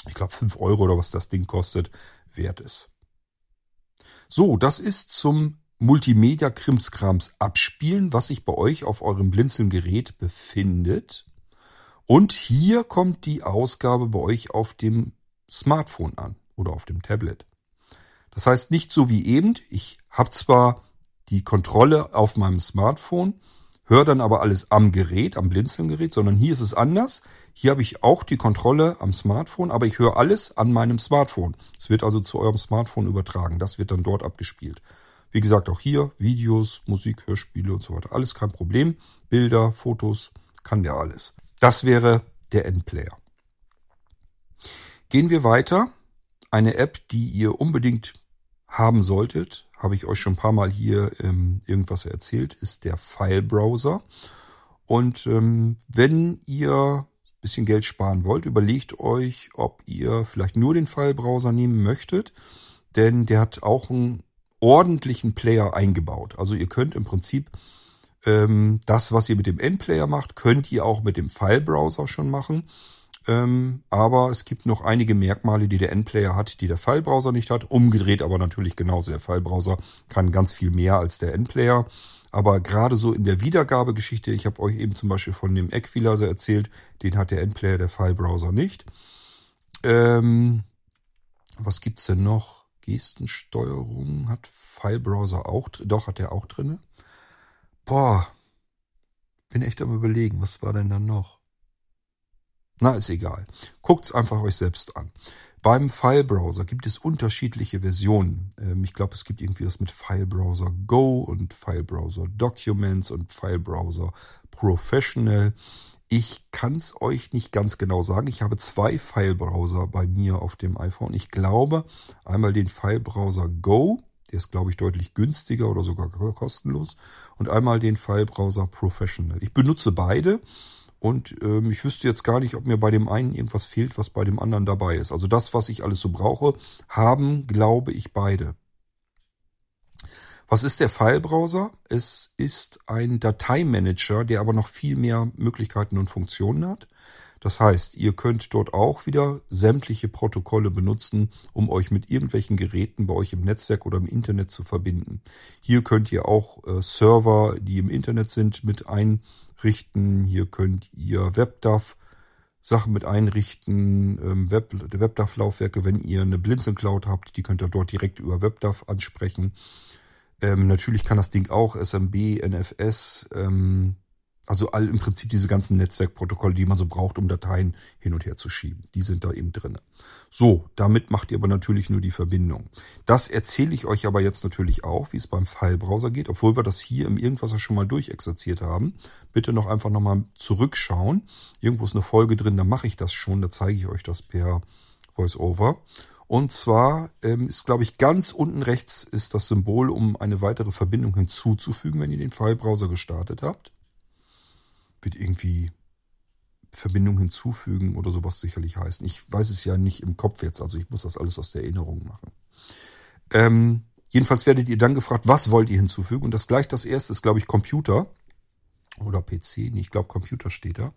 ich glaube, 5 Euro oder was das Ding kostet, wert ist. So, das ist zum Multimedia-Krimskrams abspielen, was sich bei euch auf eurem Blinzeln-Gerät befindet. Und hier kommt die Ausgabe bei euch auf dem Smartphone an oder auf dem Tablet. Das heißt nicht so wie eben, ich habe zwar die Kontrolle auf meinem Smartphone, höre dann aber alles am Gerät, am Blinzelgerät, sondern hier ist es anders. Hier habe ich auch die Kontrolle am Smartphone, aber ich höre alles an meinem Smartphone. Es wird also zu eurem Smartphone übertragen. Das wird dann dort abgespielt. Wie gesagt, auch hier Videos, Musik, Hörspiele und so weiter. Alles kein Problem. Bilder, Fotos, kann der alles. Das wäre der Endplayer. Gehen wir weiter eine App, die ihr unbedingt haben solltet, habe ich euch schon ein paar Mal hier ähm, irgendwas erzählt, ist der File-Browser. Und ähm, wenn ihr bisschen Geld sparen wollt, überlegt euch, ob ihr vielleicht nur den File-Browser nehmen möchtet, denn der hat auch einen ordentlichen Player eingebaut. Also ihr könnt im Prinzip ähm, das, was ihr mit dem Endplayer macht, könnt ihr auch mit dem File-Browser schon machen. Ähm, aber es gibt noch einige Merkmale, die der Endplayer hat, die der Filebrowser nicht hat. Umgedreht aber natürlich genauso. Der Filebrowser kann ganz viel mehr als der Endplayer. Aber gerade so in der Wiedergabegeschichte, ich habe euch eben zum Beispiel von dem Equalizer erzählt, den hat der Endplayer, der Filebrowser nicht. Ähm, was gibt's denn noch? Gestensteuerung hat Filebrowser auch, doch hat er auch drinne. Boah, bin echt am überlegen, was war denn da noch? Na, ist egal. Guckt's einfach euch selbst an. Beim Filebrowser gibt es unterschiedliche Versionen. Ähm, ich glaube, es gibt irgendwie das mit Filebrowser Go und Filebrowser Documents und Filebrowser Professional. Ich kann es euch nicht ganz genau sagen. Ich habe zwei Filebrowser bei mir auf dem iPhone. Ich glaube einmal den Filebrowser Go, der ist glaube ich deutlich günstiger oder sogar kostenlos, und einmal den Filebrowser Professional. Ich benutze beide. Und ähm, ich wüsste jetzt gar nicht, ob mir bei dem einen irgendwas fehlt, was bei dem anderen dabei ist. Also das, was ich alles so brauche, haben, glaube ich, beide. Was ist der Filebrowser? Es ist ein Dateimanager, der aber noch viel mehr Möglichkeiten und Funktionen hat. Das heißt, ihr könnt dort auch wieder sämtliche Protokolle benutzen, um euch mit irgendwelchen Geräten bei euch im Netzwerk oder im Internet zu verbinden. Hier könnt ihr auch äh, Server, die im Internet sind, mit einrichten. Hier könnt ihr WebDAV Sachen mit einrichten, ähm, Web, WebDAV-Laufwerke, wenn ihr eine Blinzeln Cloud habt, die könnt ihr dort direkt über WebDAV ansprechen. Ähm, natürlich kann das Ding auch SMB, NFS, ähm, also all im Prinzip diese ganzen Netzwerkprotokolle, die man so braucht, um Dateien hin und her zu schieben. Die sind da eben drin. So, damit macht ihr aber natürlich nur die Verbindung. Das erzähle ich euch aber jetzt natürlich auch, wie es beim Filebrowser geht, obwohl wir das hier im Irgendwas schon mal durchexerziert haben. Bitte noch einfach nochmal zurückschauen. Irgendwo ist eine Folge drin, da mache ich das schon, da zeige ich euch das per VoiceOver. Und zwar ähm, ist, glaube ich, ganz unten rechts ist das Symbol, um eine weitere Verbindung hinzuzufügen, wenn ihr den Filebrowser gestartet habt wird irgendwie Verbindung hinzufügen oder sowas sicherlich heißen. Ich weiß es ja nicht im Kopf jetzt, also ich muss das alles aus der Erinnerung machen. Ähm, jedenfalls werdet ihr dann gefragt, was wollt ihr hinzufügen? Und das gleich das erste ist, glaube ich, Computer oder PC. Nee, ich glaube, Computer steht da.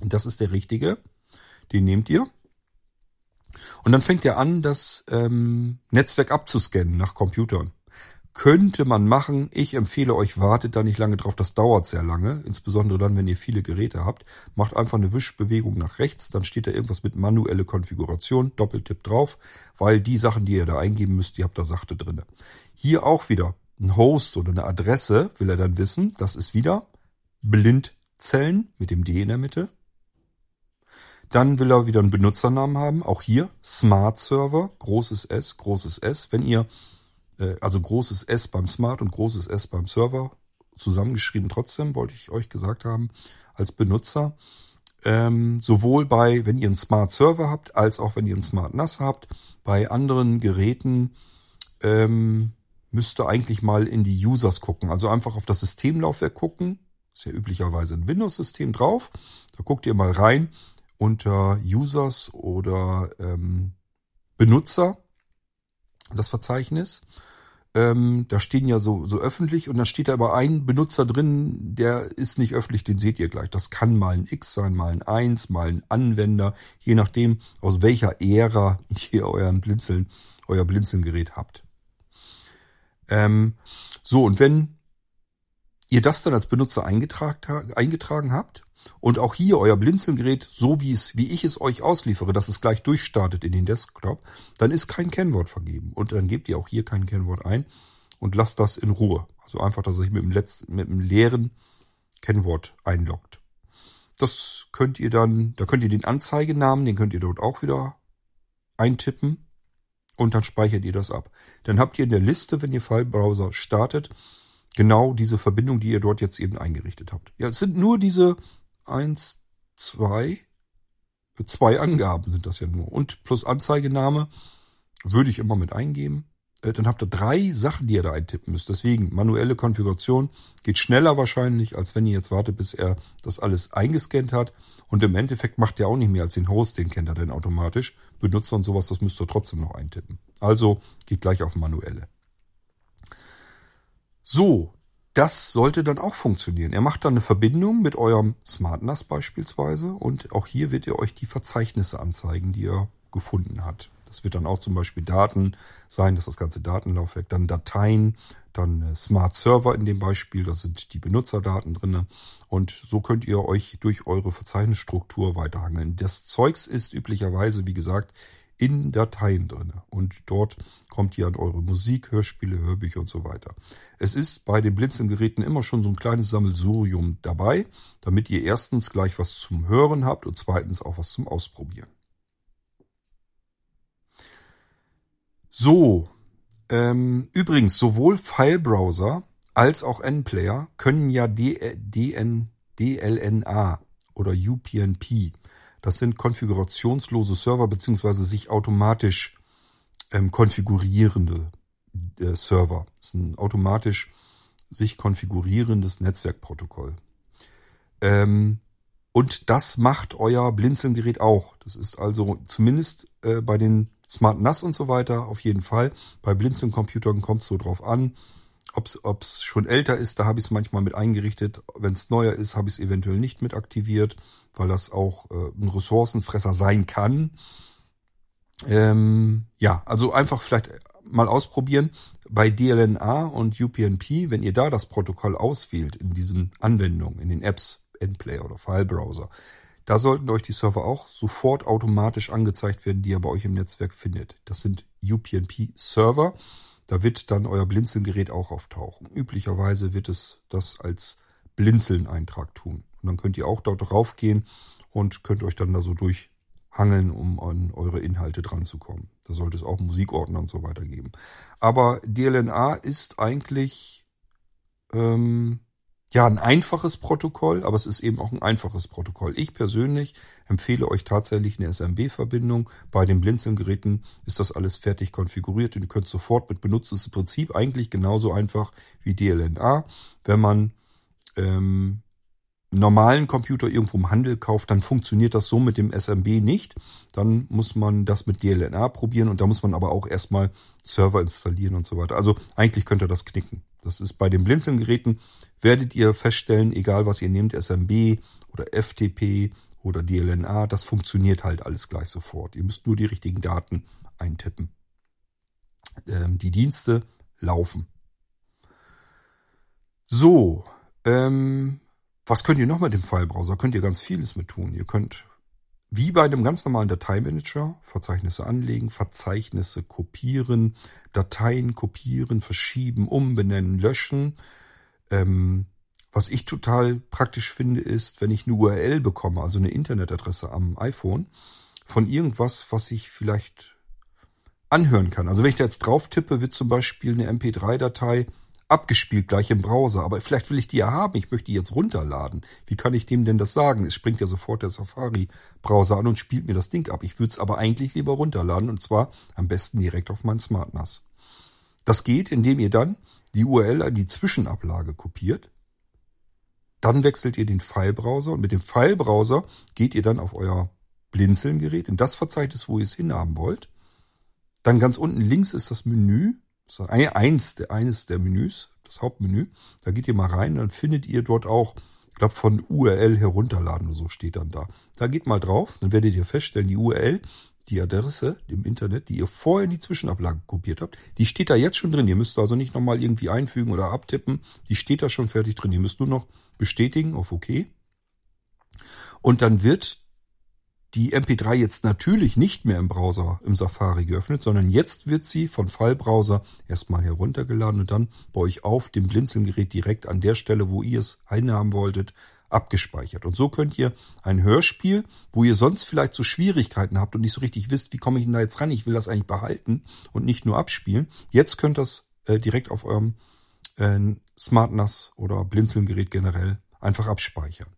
Und das ist der richtige. Den nehmt ihr. Und dann fängt er an, das ähm, Netzwerk abzuscannen nach Computern. Könnte man machen. Ich empfehle euch, wartet da nicht lange drauf. Das dauert sehr lange. Insbesondere dann, wenn ihr viele Geräte habt. Macht einfach eine Wischbewegung nach rechts. Dann steht da irgendwas mit manuelle Konfiguration. Doppeltipp drauf. Weil die Sachen, die ihr da eingeben müsst, die habt ihr sachte drinne. Hier auch wieder ein Host oder eine Adresse will er dann wissen. Das ist wieder Blindzellen mit dem D in der Mitte. Dann will er wieder einen Benutzernamen haben. Auch hier Smart Server, großes S, großes S. Wenn ihr also großes S beim Smart und großes S beim Server, zusammengeschrieben trotzdem, wollte ich euch gesagt haben, als Benutzer. Ähm, sowohl bei, wenn ihr einen Smart Server habt, als auch wenn ihr einen Smart NAS habt. Bei anderen Geräten ähm, müsst ihr eigentlich mal in die Users gucken. Also einfach auf das Systemlaufwerk gucken. Ist ja üblicherweise ein Windows-System drauf. Da guckt ihr mal rein unter Users oder ähm, Benutzer das Verzeichnis. Ähm, da stehen ja so, so öffentlich und dann steht da aber ein Benutzer drin, der ist nicht öffentlich, den seht ihr gleich. Das kann mal ein X sein, mal ein 1, mal ein Anwender, je nachdem, aus welcher Ära ihr euren Blinzeln, euer Blinzelgerät habt. Ähm, so, und wenn ihr das dann als Benutzer eingetragen, eingetragen habt, und auch hier euer Blinzelgerät, so wie es, wie ich es euch ausliefere, dass es gleich durchstartet in den Desktop, dann ist kein Kennwort vergeben. Und dann gebt ihr auch hier kein Kennwort ein und lasst das in Ruhe. Also einfach, dass euch mit dem letzten, mit dem leeren Kennwort einloggt. Das könnt ihr dann, da könnt ihr den Anzeigenamen, den könnt ihr dort auch wieder eintippen und dann speichert ihr das ab. Dann habt ihr in der Liste, wenn ihr Filebrowser startet, genau diese Verbindung, die ihr dort jetzt eben eingerichtet habt. Ja, es sind nur diese eins, zwei, zwei Angaben sind das ja nur. Und plus Anzeigename würde ich immer mit eingeben. Äh, dann habt ihr drei Sachen, die ihr da eintippen müsst. Deswegen manuelle Konfiguration geht schneller wahrscheinlich, als wenn ihr jetzt wartet, bis er das alles eingescannt hat. Und im Endeffekt macht er auch nicht mehr als den Host, den kennt er dann automatisch. Benutzer und sowas, das müsst ihr trotzdem noch eintippen. Also geht gleich auf manuelle. So, das sollte dann auch funktionieren. Er macht dann eine Verbindung mit eurem SmartNAS beispielsweise und auch hier wird er euch die Verzeichnisse anzeigen, die er gefunden hat. Das wird dann auch zum Beispiel Daten sein, das ist das ganze Datenlaufwerk, dann Dateien, dann Smart Server in dem Beispiel, da sind die Benutzerdaten drinne und so könnt ihr euch durch eure Verzeichnisstruktur weiterhangeln. Das Zeugs ist üblicherweise, wie gesagt, in Dateien drin. Und dort kommt ihr an eure Musik, Hörspiele, Hörbücher und so weiter. Es ist bei den Blinzelgeräten immer schon so ein kleines Sammelsurium dabei, damit ihr erstens gleich was zum Hören habt und zweitens auch was zum Ausprobieren. So, ähm, übrigens, sowohl Filebrowser als auch N-Player können ja DLNA oder UPnP. Das sind konfigurationslose Server beziehungsweise sich automatisch ähm, konfigurierende äh, Server. Das ist ein automatisch sich konfigurierendes Netzwerkprotokoll. Ähm, und das macht euer Blinzeln-Gerät auch. Das ist also zumindest äh, bei den Smart NAS und so weiter auf jeden Fall. Bei Blinzeln-Computern kommt es so drauf an. Ob es schon älter ist, da habe ich es manchmal mit eingerichtet. Wenn es neuer ist, habe ich es eventuell nicht mit aktiviert, weil das auch äh, ein Ressourcenfresser sein kann. Ähm, ja, also einfach vielleicht mal ausprobieren. Bei DLNA und UPnP, wenn ihr da das Protokoll auswählt in diesen Anwendungen, in den Apps, Endplayer oder Filebrowser, da sollten euch die Server auch sofort automatisch angezeigt werden, die ihr bei euch im Netzwerk findet. Das sind UPnP-Server. Da wird dann euer Blinzeln-Gerät auch auftauchen. Üblicherweise wird es das als Blinzeln-Eintrag tun. Und dann könnt ihr auch dort drauf gehen und könnt euch dann da so durchhangeln, um an eure Inhalte dran zu kommen. Da sollte es auch Musikordner und so weiter geben. Aber DLNA ist eigentlich ähm, ja, ein einfaches Protokoll, aber es ist eben auch ein einfaches Protokoll. Ich persönlich empfehle euch tatsächlich eine SMB-Verbindung. Bei den Blinzeln-Geräten ist das alles fertig konfiguriert und ihr könnt sofort mit benutzen. Das ist im Prinzip eigentlich genauso einfach wie DLNA. Wenn man ähm, normalen Computer irgendwo im Handel kauft, dann funktioniert das so mit dem SMB nicht. Dann muss man das mit DLNA probieren und da muss man aber auch erstmal Server installieren und so weiter. Also eigentlich könnt ihr das knicken. Das ist bei den Blinzeln-Geräten, werdet ihr feststellen, egal was ihr nehmt, SMB oder FTP oder DLNA, das funktioniert halt alles gleich sofort. Ihr müsst nur die richtigen Daten eintippen. Ähm, die Dienste laufen. So, ähm, was könnt ihr noch mit dem Filebrowser? Könnt ihr ganz vieles mit tun. Ihr könnt wie bei einem ganz normalen Dateimanager Verzeichnisse anlegen, Verzeichnisse kopieren, Dateien kopieren, verschieben, umbenennen, löschen. Ähm, was ich total praktisch finde, ist, wenn ich eine URL bekomme, also eine Internetadresse am iPhone, von irgendwas, was ich vielleicht anhören kann. Also wenn ich da jetzt drauf tippe, wird zum Beispiel eine MP3-Datei abgespielt gleich im Browser. Aber vielleicht will ich die ja haben. Ich möchte die jetzt runterladen. Wie kann ich dem denn das sagen? Es springt ja sofort der Safari-Browser an und spielt mir das Ding ab. Ich würde es aber eigentlich lieber runterladen und zwar am besten direkt auf mein Smart NAS. Das geht, indem ihr dann die URL an die Zwischenablage kopiert. Dann wechselt ihr den File-Browser und mit dem File-Browser geht ihr dann auf euer Blinzeln-Gerät in das Verzeichnis, wo ihr es hinhaben wollt. Dann ganz unten links ist das Menü so eins, eines der Menüs, das Hauptmenü. Da geht ihr mal rein, dann findet ihr dort auch, ich glaube, von URL herunterladen oder so steht dann da. Da geht mal drauf, dann werdet ihr feststellen, die URL, die Adresse im Internet, die ihr vorher in die Zwischenablage kopiert habt, die steht da jetzt schon drin. Ihr müsst also nicht nochmal irgendwie einfügen oder abtippen. Die steht da schon fertig drin. Ihr müsst nur noch bestätigen auf OK. Und dann wird die MP3 jetzt natürlich nicht mehr im Browser, im Safari geöffnet, sondern jetzt wird sie von Fallbrowser erstmal heruntergeladen und dann bei euch auf dem Blinzelgerät direkt an der Stelle, wo ihr es einhaben wolltet, abgespeichert. Und so könnt ihr ein Hörspiel, wo ihr sonst vielleicht so Schwierigkeiten habt und nicht so richtig wisst, wie komme ich denn da jetzt ran? Ich will das eigentlich behalten und nicht nur abspielen. Jetzt könnt ihr das äh, direkt auf eurem äh, Smart oder Blinzelgerät generell einfach abspeichern.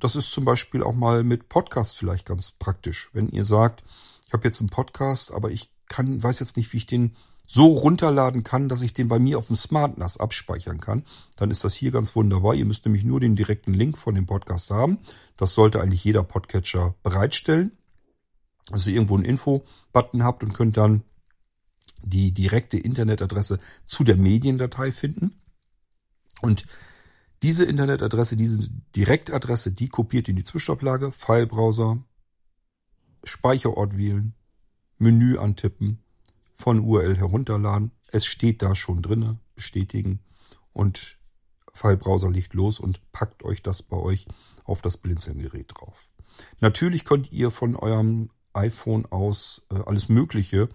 Das ist zum Beispiel auch mal mit Podcast vielleicht ganz praktisch. Wenn ihr sagt, ich habe jetzt einen Podcast, aber ich kann, weiß jetzt nicht, wie ich den so runterladen kann, dass ich den bei mir auf dem Smart NAS abspeichern kann, dann ist das hier ganz wunderbar. Ihr müsst nämlich nur den direkten Link von dem Podcast haben. Das sollte eigentlich jeder Podcatcher bereitstellen. Ihr irgendwo einen Info-Button habt und könnt dann die direkte Internetadresse zu der Mediendatei finden. Und diese Internetadresse, diese Direktadresse, die kopiert in die Zwischenablage, Filebrowser, Speicherort wählen, Menü antippen, von URL herunterladen. Es steht da schon drinne, bestätigen und Filebrowser liegt los und packt euch das bei euch auf das Blinzeln-Gerät drauf. Natürlich könnt ihr von eurem iPhone aus äh, alles Mögliche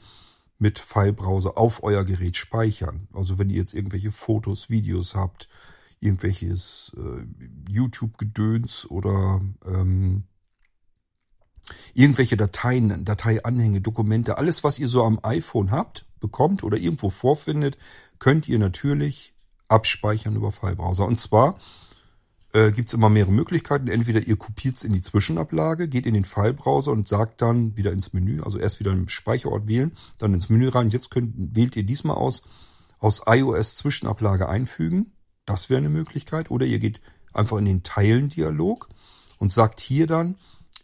mit Filebrowser auf euer Gerät speichern. Also wenn ihr jetzt irgendwelche Fotos, Videos habt, irgendwelches äh, YouTube-Gedöns oder ähm, irgendwelche Dateien, Dateianhänge, Dokumente, alles, was ihr so am iPhone habt, bekommt oder irgendwo vorfindet, könnt ihr natürlich abspeichern über Filebrowser. Und zwar äh, gibt es immer mehrere Möglichkeiten. Entweder ihr kopiert es in die Zwischenablage, geht in den Filebrowser und sagt dann wieder ins Menü, also erst wieder einen Speicherort wählen, dann ins Menü rein. Jetzt könnt, wählt ihr diesmal aus, aus iOS Zwischenablage einfügen. Das wäre eine Möglichkeit. Oder ihr geht einfach in den Teilendialog und sagt hier dann,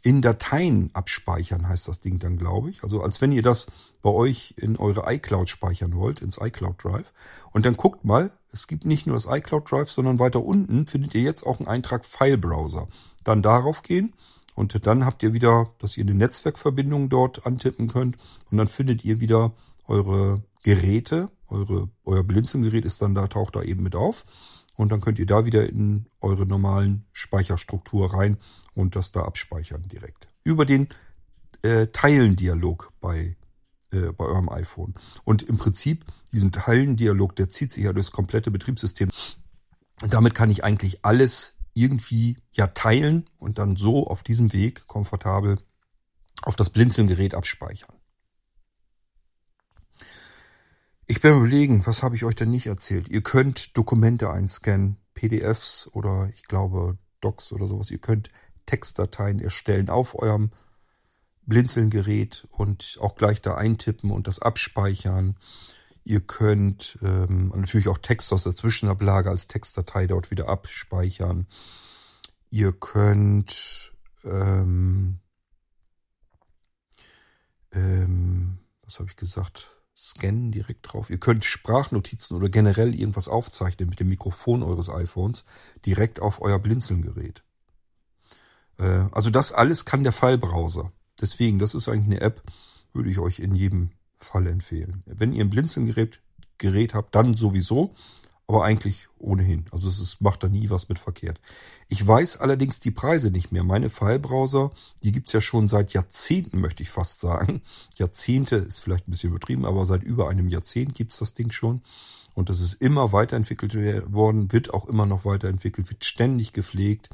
in Dateien abspeichern, heißt das Ding dann, glaube ich. Also als wenn ihr das bei euch in eure iCloud speichern wollt, ins iCloud Drive. Und dann guckt mal, es gibt nicht nur das iCloud Drive, sondern weiter unten findet ihr jetzt auch einen Eintrag File Browser. Dann darauf gehen und dann habt ihr wieder, dass ihr eine Netzwerkverbindung dort antippen könnt und dann findet ihr wieder eure Geräte, eure, euer Blinzelgerät ist dann da, taucht da eben mit auf. Und dann könnt ihr da wieder in eure normalen Speicherstruktur rein und das da abspeichern direkt. Über den äh, Teilendialog bei, äh, bei eurem iPhone. Und im Prinzip, diesen Teilendialog, der zieht sich ja durchs komplette Betriebssystem. Damit kann ich eigentlich alles irgendwie ja teilen und dann so auf diesem Weg komfortabel auf das Blinzelgerät abspeichern. Ich bin überlegen, was habe ich euch denn nicht erzählt? Ihr könnt Dokumente einscannen, PDFs oder ich glaube Docs oder sowas. Ihr könnt Textdateien erstellen auf eurem Blinzeln-Gerät und auch gleich da eintippen und das abspeichern. Ihr könnt ähm, natürlich auch Text aus der Zwischenablage als Textdatei dort wieder abspeichern. Ihr könnt ähm, ähm, was habe ich gesagt? Scannen direkt drauf. Ihr könnt Sprachnotizen oder generell irgendwas aufzeichnen mit dem Mikrofon eures iPhones direkt auf euer Blinzeln-Gerät. Äh, also das alles kann der Fallbrowser. Deswegen, das ist eigentlich eine App, würde ich euch in jedem Fall empfehlen. Wenn ihr ein Blinzeln-Gerät Gerät habt, dann sowieso aber eigentlich ohnehin. Also es ist, macht da nie was mit verkehrt. Ich weiß allerdings die Preise nicht mehr. Meine Filebrowser, die gibt's ja schon seit Jahrzehnten, möchte ich fast sagen. Jahrzehnte ist vielleicht ein bisschen übertrieben, aber seit über einem Jahrzehnt gibt's das Ding schon. Und das ist immer weiterentwickelt worden, wird auch immer noch weiterentwickelt, wird ständig gepflegt,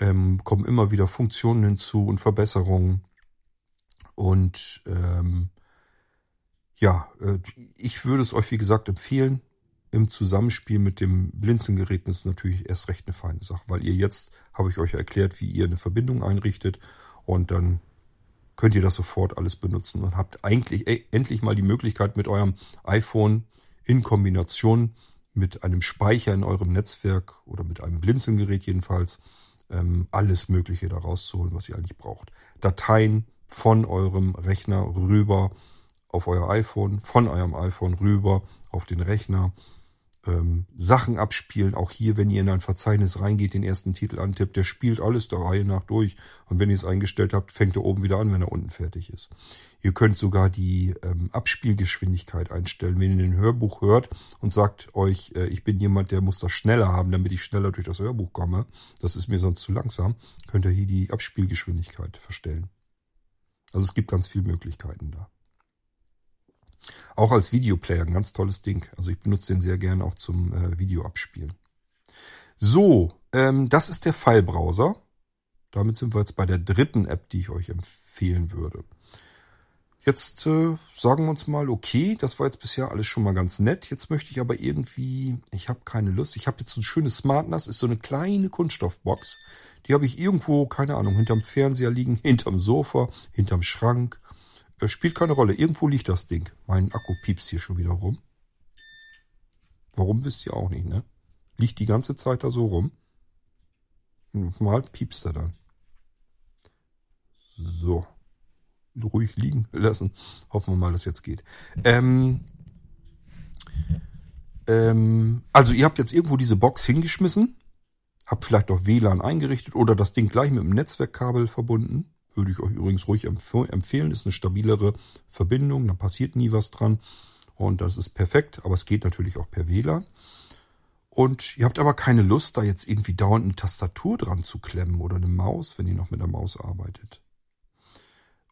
ähm, kommen immer wieder Funktionen hinzu und Verbesserungen. Und ähm, ja, äh, ich würde es euch, wie gesagt, empfehlen im Zusammenspiel mit dem Blinzengerät ist natürlich erst recht eine feine Sache, weil ihr jetzt, habe ich euch erklärt, wie ihr eine Verbindung einrichtet und dann könnt ihr das sofort alles benutzen und habt eigentlich ey, endlich mal die Möglichkeit mit eurem iPhone in Kombination mit einem Speicher in eurem Netzwerk oder mit einem Blinzengerät jedenfalls ähm, alles Mögliche da rauszuholen, was ihr eigentlich braucht. Dateien von eurem Rechner rüber auf euer iPhone, von eurem iPhone rüber auf den Rechner ähm, Sachen abspielen. Auch hier, wenn ihr in ein Verzeichnis reingeht, den ersten Titel antippt, der spielt alles der Reihe nach durch. Und wenn ihr es eingestellt habt, fängt er oben wieder an, wenn er unten fertig ist. Ihr könnt sogar die ähm, Abspielgeschwindigkeit einstellen. Wenn ihr ein Hörbuch hört und sagt euch, äh, ich bin jemand, der muss das schneller haben, damit ich schneller durch das Hörbuch komme, das ist mir sonst zu langsam, könnt ihr hier die Abspielgeschwindigkeit verstellen. Also es gibt ganz viele Möglichkeiten da. Auch als Videoplayer ein ganz tolles Ding. Also ich benutze den sehr gerne auch zum äh, Video abspielen. So, ähm, das ist der Filebrowser. Damit sind wir jetzt bei der dritten App, die ich euch empfehlen würde. Jetzt äh, sagen wir uns mal, okay, das war jetzt bisher alles schon mal ganz nett. Jetzt möchte ich aber irgendwie, ich habe keine Lust. Ich habe jetzt so ein schönes SmartNAS, ist so eine kleine Kunststoffbox. Die habe ich irgendwo, keine Ahnung, hinterm Fernseher liegen, hinterm Sofa, hinterm Schrank. Das spielt keine Rolle. Irgendwo liegt das Ding. Mein Akku piepst hier schon wieder rum. Warum wisst ihr auch nicht, ne? Liegt die ganze Zeit da so rum. Mal piepst er dann. So. Ruhig liegen lassen. Hoffen wir mal, dass jetzt geht. Ähm, Ähm, also ihr habt jetzt irgendwo diese Box hingeschmissen, habt vielleicht auch WLAN eingerichtet oder das Ding gleich mit dem Netzwerkkabel verbunden. Würde ich euch übrigens ruhig empf empfehlen. Ist eine stabilere Verbindung, da passiert nie was dran. Und das ist perfekt, aber es geht natürlich auch per WLAN. Und ihr habt aber keine Lust, da jetzt irgendwie dauernd eine Tastatur dran zu klemmen oder eine Maus, wenn ihr noch mit der Maus arbeitet.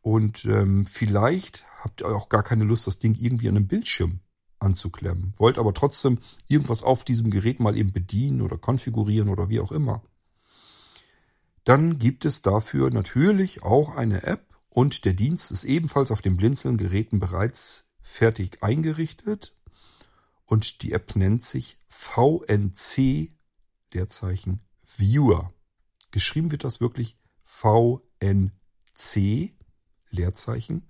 Und ähm, vielleicht habt ihr auch gar keine Lust, das Ding irgendwie an einem Bildschirm anzuklemmen. Wollt aber trotzdem irgendwas auf diesem Gerät mal eben bedienen oder konfigurieren oder wie auch immer. Dann gibt es dafür natürlich auch eine App und der Dienst ist ebenfalls auf den Blinzeln-Geräten bereits fertig eingerichtet. Und die App nennt sich VNC, Leerzeichen Viewer. Geschrieben wird das wirklich VNC, Leerzeichen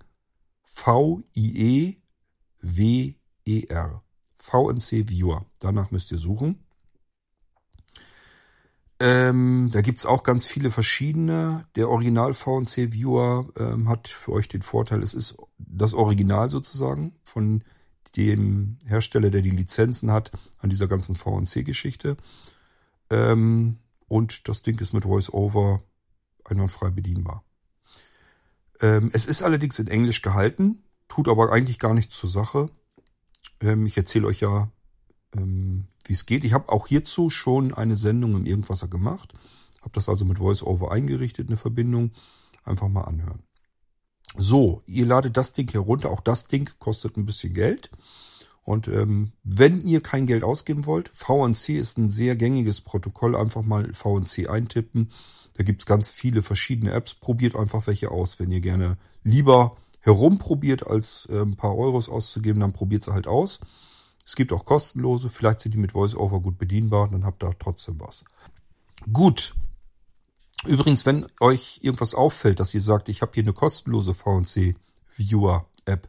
V-I-E-W-E-R. VNC Viewer. Danach müsst ihr suchen. Ähm, da gibt's auch ganz viele verschiedene. Der Original VNC Viewer ähm, hat für euch den Vorteil, es ist das Original sozusagen von dem Hersteller, der die Lizenzen hat an dieser ganzen VNC-Geschichte. Ähm, und das Ding ist mit VoiceOver einwandfrei bedienbar. Ähm, es ist allerdings in Englisch gehalten, tut aber eigentlich gar nichts zur Sache. Ähm, ich erzähle euch ja, ähm, wie es geht. Ich habe auch hierzu schon eine Sendung im Irgendwasser gemacht. Habe das also mit VoiceOver eingerichtet, eine Verbindung. Einfach mal anhören. So, ihr ladet das Ding herunter. Auch das Ding kostet ein bisschen Geld. Und ähm, wenn ihr kein Geld ausgeben wollt, VNC ist ein sehr gängiges Protokoll. Einfach mal VNC eintippen. Da gibt's ganz viele verschiedene Apps. Probiert einfach welche aus. Wenn ihr gerne lieber herumprobiert, als äh, ein paar Euros auszugeben, dann probiert sie halt aus. Es gibt auch kostenlose. Vielleicht sind die mit VoiceOver gut bedienbar. Dann habt ihr trotzdem was. Gut, Übrigens, wenn euch irgendwas auffällt, dass ihr sagt, ich habe hier eine kostenlose VNC Viewer App,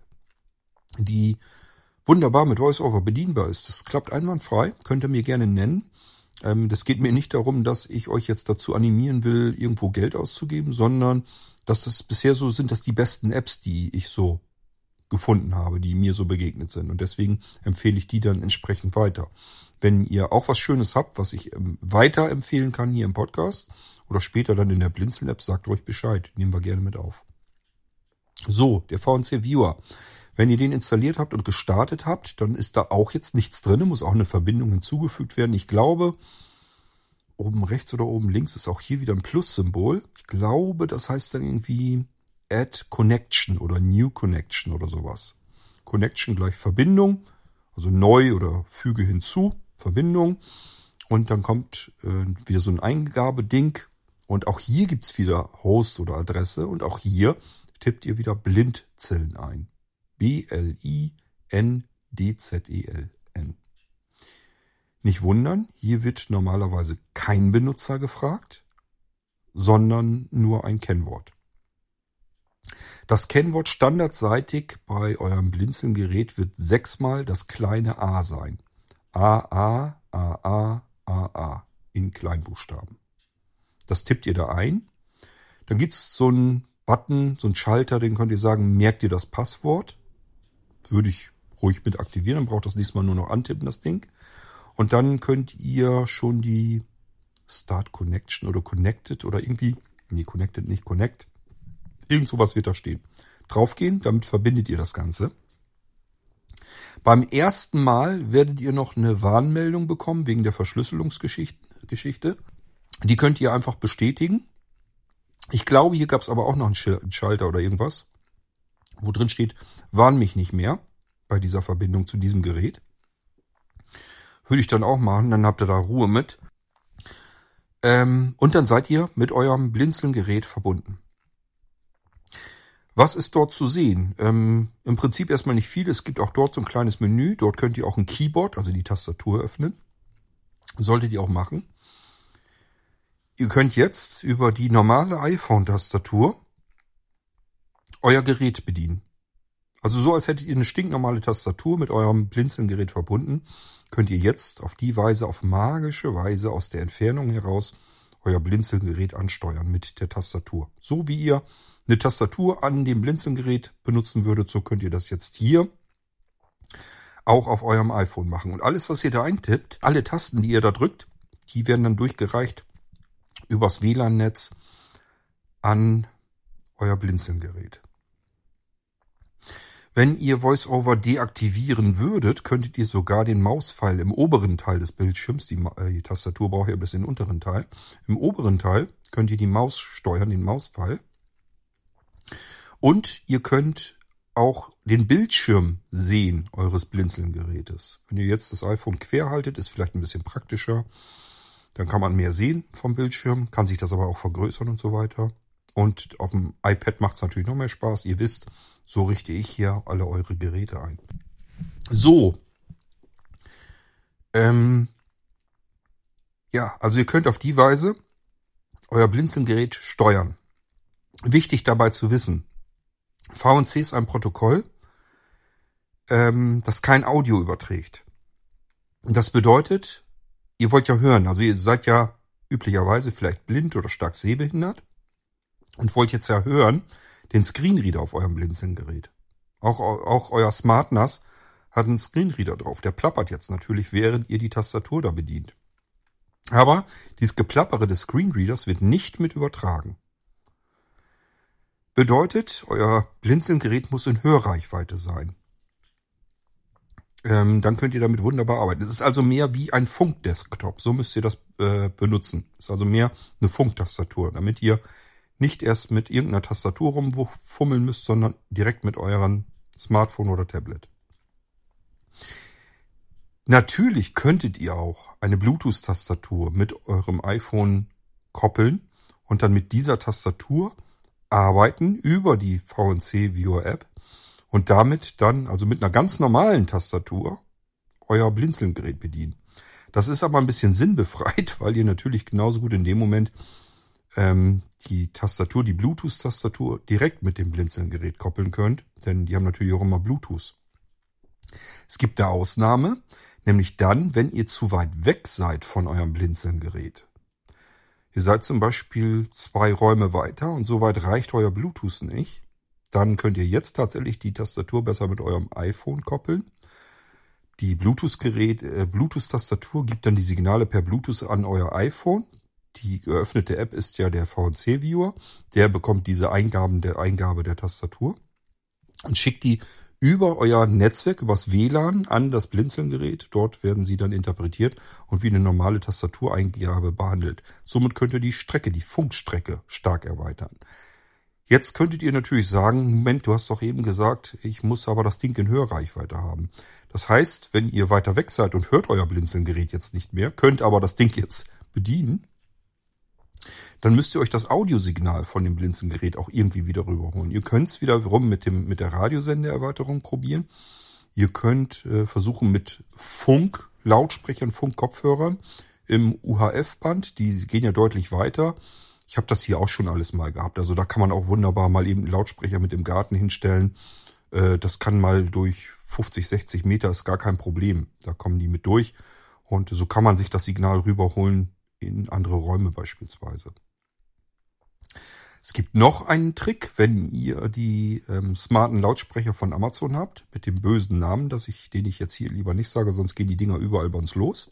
die wunderbar mit VoiceOver bedienbar ist, das klappt einwandfrei, könnt ihr mir gerne nennen. Ähm, das geht mir nicht darum, dass ich euch jetzt dazu animieren will, irgendwo Geld auszugeben, sondern dass es bisher so sind, dass die besten Apps, die ich so gefunden habe, die mir so begegnet sind. Und deswegen empfehle ich die dann entsprechend weiter. Wenn ihr auch was Schönes habt, was ich ähm, weiterempfehlen kann hier im Podcast oder später dann in der Blinzeln-App, sagt euch Bescheid. Nehmen wir gerne mit auf. So, der VNC Viewer. Wenn ihr den installiert habt und gestartet habt, dann ist da auch jetzt nichts drin, muss auch eine Verbindung hinzugefügt werden. Ich glaube, oben rechts oder oben links ist auch hier wieder ein Plus-Symbol. Ich glaube, das heißt dann irgendwie Add Connection oder New Connection oder sowas. Connection gleich Verbindung, also neu oder füge hinzu, Verbindung. Und dann kommt äh, wieder so ein Eingabeding. Und auch hier gibt's wieder Host oder Adresse. Und auch hier tippt ihr wieder Blindzellen ein. B-L-I-N-D-Z-E-L-N. Nicht wundern, hier wird normalerweise kein Benutzer gefragt, sondern nur ein Kennwort. Das Kennwort standardseitig bei eurem Blinzeln-Gerät wird sechsmal das kleine a sein. A, A, A, A, A, A in Kleinbuchstaben. Das tippt ihr da ein. Dann gibt's so einen Button, so einen Schalter, den könnt ihr sagen, merkt ihr das Passwort. Würde ich ruhig mit aktivieren, dann braucht das diesmal nur noch antippen, das Ding. Und dann könnt ihr schon die Start Connection oder Connected oder irgendwie, nee, Connected nicht Connect, Irgend sowas wird da stehen. Draufgehen, damit verbindet ihr das Ganze. Beim ersten Mal werdet ihr noch eine Warnmeldung bekommen wegen der Verschlüsselungsgeschichte. Die könnt ihr einfach bestätigen. Ich glaube, hier gab es aber auch noch einen Schalter oder irgendwas, wo drin steht, warn mich nicht mehr bei dieser Verbindung zu diesem Gerät. Würde ich dann auch machen, dann habt ihr da Ruhe mit. Ähm, und dann seid ihr mit eurem Blinzeln-Gerät verbunden. Was ist dort zu sehen? Ähm, Im Prinzip erstmal nicht viel. Es gibt auch dort so ein kleines Menü. Dort könnt ihr auch ein Keyboard, also die Tastatur öffnen. Solltet ihr auch machen. Ihr könnt jetzt über die normale iPhone-Tastatur euer Gerät bedienen. Also so, als hättet ihr eine stinknormale Tastatur mit eurem Blinzelgerät verbunden, könnt ihr jetzt auf die Weise, auf magische Weise aus der Entfernung heraus euer Blinzelgerät ansteuern mit der Tastatur. So wie ihr eine Tastatur an dem Blinzelgerät benutzen würdet, so könnt ihr das jetzt hier auch auf eurem iPhone machen. Und alles, was ihr da eintippt, alle Tasten, die ihr da drückt, die werden dann durchgereicht übers WLAN-Netz an euer Blinzelgerät. Wenn ihr VoiceOver deaktivieren würdet, könntet ihr sogar den Mauspfeil im oberen Teil des Bildschirms, die, äh, die Tastatur braucht ja bis in den unteren Teil, im oberen Teil könnt ihr die Maus steuern, den Mauspfeil. Und ihr könnt auch den Bildschirm sehen eures Blinzelgerätes. Wenn ihr jetzt das iPhone quer haltet, ist vielleicht ein bisschen praktischer. Dann kann man mehr sehen vom Bildschirm, kann sich das aber auch vergrößern und so weiter. Und auf dem iPad macht es natürlich noch mehr Spaß. Ihr wisst, so richte ich hier alle eure Geräte ein. So. Ähm, ja, also ihr könnt auf die Weise euer Blinzelgerät steuern. Wichtig dabei zu wissen, VNC ist ein Protokoll, ähm, das kein Audio überträgt. Das bedeutet, ihr wollt ja hören, also ihr seid ja üblicherweise vielleicht blind oder stark sehbehindert und wollt jetzt ja hören den Screenreader auf eurem Blinzelgerät. Auch, auch euer SmartNAS hat einen Screenreader drauf. Der plappert jetzt natürlich, während ihr die Tastatur da bedient. Aber dieses Geplappere des Screenreaders wird nicht mit übertragen. Bedeutet, euer Blinzelgerät muss in Hörreichweite sein. Ähm, dann könnt ihr damit wunderbar arbeiten. Es ist also mehr wie ein Funkdesktop. So müsst ihr das äh, benutzen. Es ist also mehr eine Funktastatur, damit ihr nicht erst mit irgendeiner Tastatur rumfummeln müsst, sondern direkt mit eurem Smartphone oder Tablet. Natürlich könntet ihr auch eine Bluetooth-Tastatur mit eurem iPhone koppeln und dann mit dieser Tastatur arbeiten über die VNC Viewer App und damit dann, also mit einer ganz normalen Tastatur, euer Blinzelgerät bedienen. Das ist aber ein bisschen sinnbefreit, weil ihr natürlich genauso gut in dem Moment ähm, die Tastatur, die Bluetooth-Tastatur direkt mit dem Blinzelgerät koppeln könnt, denn die haben natürlich auch immer Bluetooth. Es gibt da Ausnahme, nämlich dann, wenn ihr zu weit weg seid von eurem Blinzelgerät. Ihr seid zum Beispiel zwei Räume weiter und so weit reicht euer Bluetooth nicht. Dann könnt ihr jetzt tatsächlich die Tastatur besser mit eurem iPhone koppeln. Die Bluetooth-Gerät, äh, Bluetooth-Tastatur gibt dann die Signale per Bluetooth an euer iPhone. Die geöffnete App ist ja der VNC-Viewer. Der bekommt diese Eingaben der Eingabe der Tastatur und schickt die über euer Netzwerk, übers WLAN an das Blinzelgerät. Dort werden sie dann interpretiert und wie eine normale Tastatureingabe behandelt. Somit könnt ihr die Strecke, die Funkstrecke stark erweitern. Jetzt könntet ihr natürlich sagen, Moment, du hast doch eben gesagt, ich muss aber das Ding in Hörreichweite haben. Das heißt, wenn ihr weiter weg seid und hört euer Blinzelgerät jetzt nicht mehr, könnt aber das Ding jetzt bedienen, dann müsst ihr euch das Audiosignal von dem Blinzengerät auch irgendwie wieder rüberholen. Ihr könnt es wiederum mit, dem, mit der Radiosendeerweiterung probieren. Ihr könnt äh, versuchen mit Funk, Lautsprechern, Funkkopfhörern im UHF-Band. Die gehen ja deutlich weiter. Ich habe das hier auch schon alles mal gehabt. Also da kann man auch wunderbar mal eben Lautsprecher mit im Garten hinstellen. Äh, das kann mal durch 50, 60 Meter, ist gar kein Problem. Da kommen die mit durch. Und so kann man sich das Signal rüberholen in andere Räume beispielsweise. Es gibt noch einen Trick, wenn ihr die ähm, smarten Lautsprecher von Amazon habt, mit dem bösen Namen, dass ich, den ich jetzt hier lieber nicht sage, sonst gehen die Dinger überall bei uns los.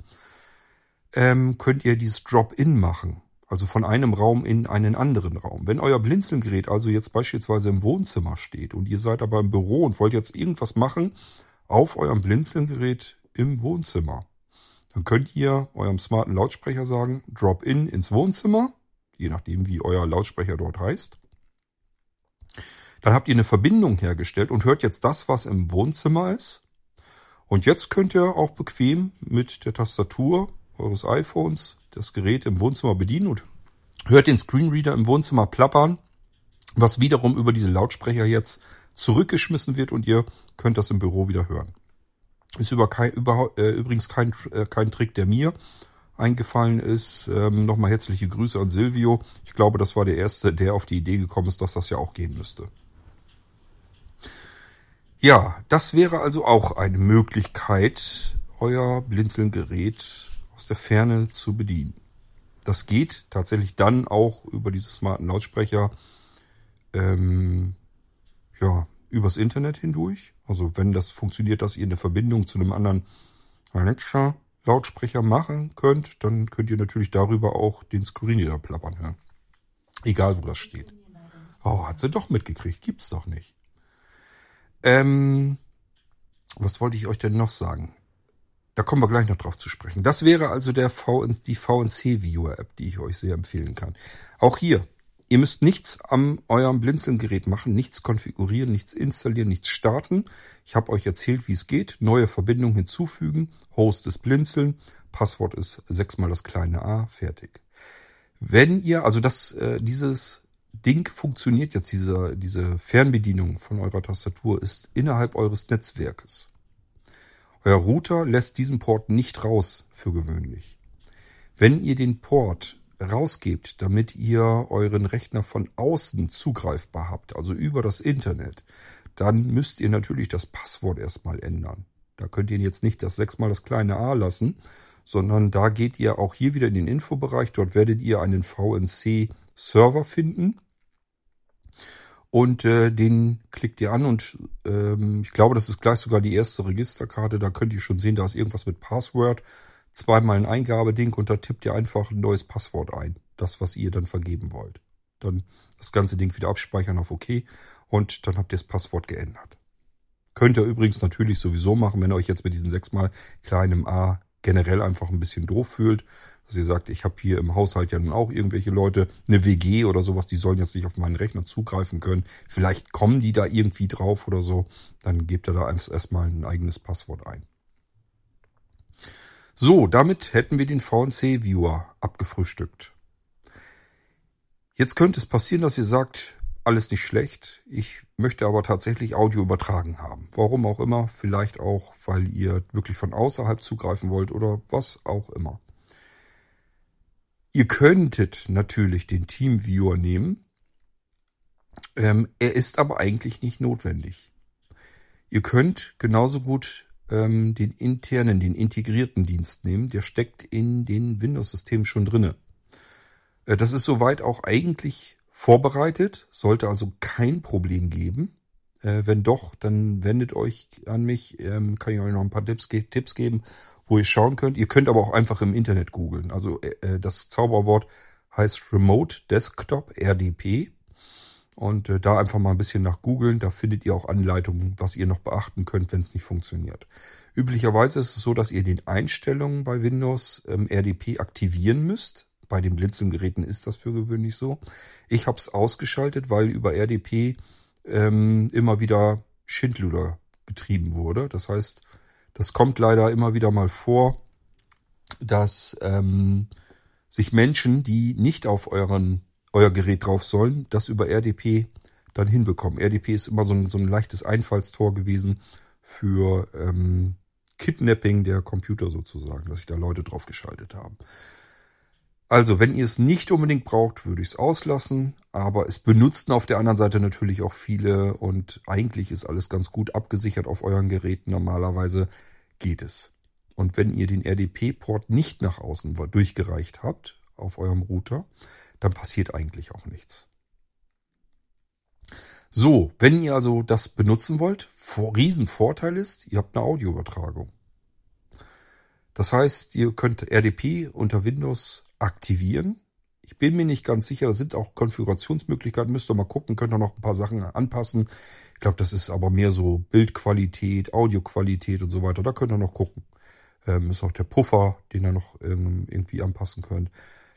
Ähm, könnt ihr dieses Drop-In machen. Also von einem Raum in einen anderen Raum. Wenn euer Blinzelgerät also jetzt beispielsweise im Wohnzimmer steht und ihr seid aber im Büro und wollt jetzt irgendwas machen auf eurem Blinzelgerät im Wohnzimmer, dann könnt ihr eurem smarten Lautsprecher sagen, Drop-In ins Wohnzimmer, je nachdem wie euer Lautsprecher dort heißt. Dann habt ihr eine Verbindung hergestellt und hört jetzt das, was im Wohnzimmer ist. Und jetzt könnt ihr auch bequem mit der Tastatur eures iPhones das Gerät im Wohnzimmer bedienen und hört den Screenreader im Wohnzimmer plappern, was wiederum über diese Lautsprecher jetzt zurückgeschmissen wird und ihr könnt das im Büro wieder hören. Ist über kein, über, äh, übrigens kein, äh, kein Trick, der mir eingefallen ist. Ähm, Nochmal herzliche Grüße an Silvio. Ich glaube, das war der Erste, der auf die Idee gekommen ist, dass das ja auch gehen müsste. Ja, das wäre also auch eine Möglichkeit, euer Blinzelgerät aus der Ferne zu bedienen. Das geht tatsächlich dann auch über diese smarten Lautsprecher. Ähm, ja, übers Internet hindurch. Also wenn das funktioniert, dass ihr eine Verbindung zu einem anderen Alexa Lautsprecher machen könnt, dann könnt ihr natürlich darüber auch den Screenreader plappern hören. Egal, wo das steht. Oh, hat sie doch mitgekriegt. Gibt's doch nicht. Ähm, was wollte ich euch denn noch sagen? Da kommen wir gleich noch drauf zu sprechen. Das wäre also der VN, die VNC Viewer App, die ich euch sehr empfehlen kann. Auch hier, ihr müsst nichts am eurem Blinzeln-Gerät machen, nichts konfigurieren, nichts installieren, nichts starten. Ich habe euch erzählt, wie es geht. Neue Verbindung hinzufügen, Host ist Blinzeln, Passwort ist sechsmal das kleine a, fertig. Wenn ihr, also das, äh, dieses Ding funktioniert jetzt, diese, diese Fernbedienung von eurer Tastatur ist innerhalb eures Netzwerkes. Euer Router lässt diesen Port nicht raus für gewöhnlich. Wenn ihr den Port rausgebt, damit ihr euren Rechner von außen zugreifbar habt, also über das Internet, dann müsst ihr natürlich das Passwort erstmal ändern. Da könnt ihr jetzt nicht das sechsmal das kleine a lassen, sondern da geht ihr auch hier wieder in den Infobereich. Dort werdet ihr einen VNC-Server finden und äh, den klickt ihr an und ähm, ich glaube, das ist gleich sogar die erste Registerkarte. Da könnt ihr schon sehen, da ist irgendwas mit Password. Zweimal ein Eingabeding und da tippt ihr einfach ein neues Passwort ein. Das, was ihr dann vergeben wollt. Dann das ganze Ding wieder abspeichern auf OK und dann habt ihr das Passwort geändert. Könnt ihr übrigens natürlich sowieso machen, wenn ihr euch jetzt mit diesen sechsmal kleinem A generell einfach ein bisschen doof fühlt, dass ihr sagt, ich habe hier im Haushalt ja nun auch irgendwelche Leute, eine WG oder sowas, die sollen jetzt nicht auf meinen Rechner zugreifen können. Vielleicht kommen die da irgendwie drauf oder so. Dann gebt ihr da erstmal ein eigenes Passwort ein. So, damit hätten wir den VNC-Viewer abgefrühstückt. Jetzt könnte es passieren, dass ihr sagt, alles nicht schlecht. Ich möchte aber tatsächlich Audio übertragen haben. Warum auch immer. Vielleicht auch, weil ihr wirklich von außerhalb zugreifen wollt oder was auch immer. Ihr könntet natürlich den Teamviewer nehmen. Ähm, er ist aber eigentlich nicht notwendig. Ihr könnt genauso gut ähm, den internen, den integrierten Dienst nehmen. Der steckt in den Windows-Systemen schon drinne. Äh, das ist soweit auch eigentlich vorbereitet, sollte also kein Problem geben. Äh, wenn doch, dann wendet euch an mich, ähm, kann ich euch noch ein paar Tipps, Tipps geben, wo ihr schauen könnt. Ihr könnt aber auch einfach im Internet googeln. Also äh, äh das Zauberwort heißt Remote Desktop RDP. Und äh, da einfach mal ein bisschen nach googeln. Da findet ihr auch Anleitungen, was ihr noch beachten könnt, wenn es nicht funktioniert. Üblicherweise ist es so, dass ihr den Einstellungen bei Windows ähm, RDP aktivieren müsst. Bei den Blinzelgeräten ist das für gewöhnlich so. Ich habe es ausgeschaltet, weil über RDP ähm, immer wieder Schindluder getrieben wurde. Das heißt, das kommt leider immer wieder mal vor, dass ähm, sich Menschen, die nicht auf euren, euer Gerät drauf sollen, das über RDP dann hinbekommen. RDP ist immer so ein, so ein leichtes Einfallstor gewesen für ähm, Kidnapping der Computer sozusagen, dass sich da Leute drauf geschaltet haben. Also, wenn ihr es nicht unbedingt braucht, würde ich es auslassen. Aber es benutzen auf der anderen Seite natürlich auch viele und eigentlich ist alles ganz gut abgesichert auf euren Geräten. Normalerweise geht es. Und wenn ihr den RDP-Port nicht nach außen durchgereicht habt auf eurem Router, dann passiert eigentlich auch nichts. So, wenn ihr also das benutzen wollt, Riesenvorteil ist, ihr habt eine Audioübertragung. Das heißt, ihr könnt RDP unter Windows aktivieren. Ich bin mir nicht ganz sicher, da sind auch Konfigurationsmöglichkeiten, müsst ihr mal gucken, könnt ihr noch ein paar Sachen anpassen. Ich glaube, das ist aber mehr so Bildqualität, Audioqualität und so weiter. Da könnt ihr noch gucken. Ähm, ist auch der Puffer, den ihr noch ähm, irgendwie anpassen könnt.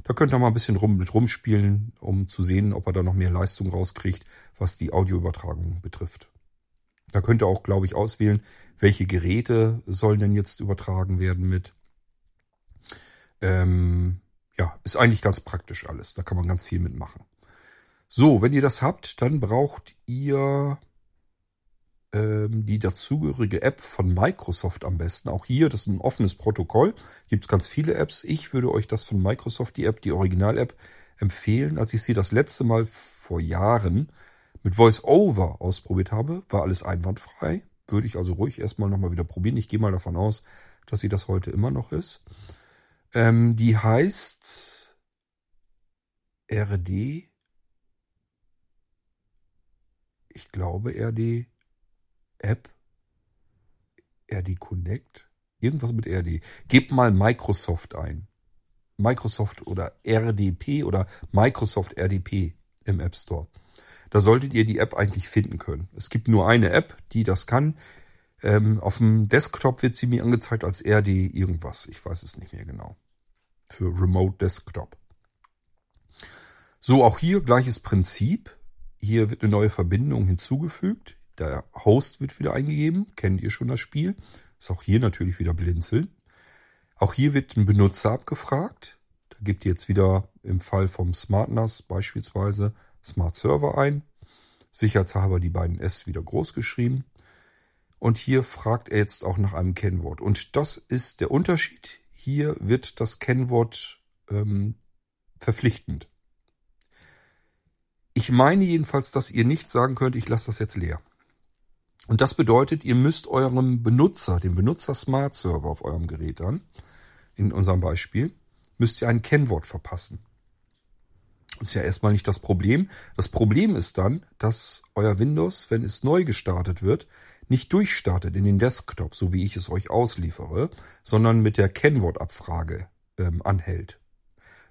Da könnt ihr mal ein bisschen rum, mit rumspielen, um zu sehen, ob er da noch mehr Leistung rauskriegt, was die Audioübertragung betrifft. Da könnt ihr auch, glaube ich, auswählen, welche Geräte sollen denn jetzt übertragen werden mit. Ähm, ja, ist eigentlich ganz praktisch alles. Da kann man ganz viel mitmachen. So, wenn ihr das habt, dann braucht ihr die dazugehörige App von Microsoft am besten. Auch hier, das ist ein offenes Protokoll. Gibt es ganz viele Apps. Ich würde euch das von Microsoft, die App, die Original-App, empfehlen. Als ich sie das letzte Mal vor Jahren mit VoiceOver ausprobiert habe, war alles einwandfrei. Würde ich also ruhig erstmal nochmal wieder probieren. Ich gehe mal davon aus, dass sie das heute immer noch ist. Ähm, die heißt RD. Ich glaube RD App. RD Connect. Irgendwas mit RD. Gebt mal Microsoft ein. Microsoft oder RDP oder Microsoft RDP im App Store. Da solltet ihr die App eigentlich finden können. Es gibt nur eine App, die das kann. Ähm, auf dem Desktop wird sie mir angezeigt als RD irgendwas. Ich weiß es nicht mehr genau. Für Remote Desktop. So, auch hier gleiches Prinzip. Hier wird eine neue Verbindung hinzugefügt. Der Host wird wieder eingegeben. Kennt ihr schon das Spiel? Ist auch hier natürlich wieder blinzeln. Auch hier wird ein Benutzer abgefragt. Da gebt ihr jetzt wieder im Fall vom SmartNAS beispielsweise Smart Server ein. Sicherheitshalber die beiden S wieder groß geschrieben. Und hier fragt er jetzt auch nach einem Kennwort. Und das ist der Unterschied. Hier wird das Kennwort ähm, verpflichtend. Ich meine jedenfalls, dass ihr nicht sagen könnt, ich lasse das jetzt leer. Und das bedeutet, ihr müsst eurem Benutzer, dem Benutzer Smart Server auf eurem Gerät dann, in unserem Beispiel, müsst ihr ein Kennwort verpassen. Ist ja erstmal nicht das Problem. Das Problem ist dann, dass euer Windows, wenn es neu gestartet wird, nicht durchstartet in den Desktop, so wie ich es euch ausliefere, sondern mit der Kennwortabfrage ähm, anhält.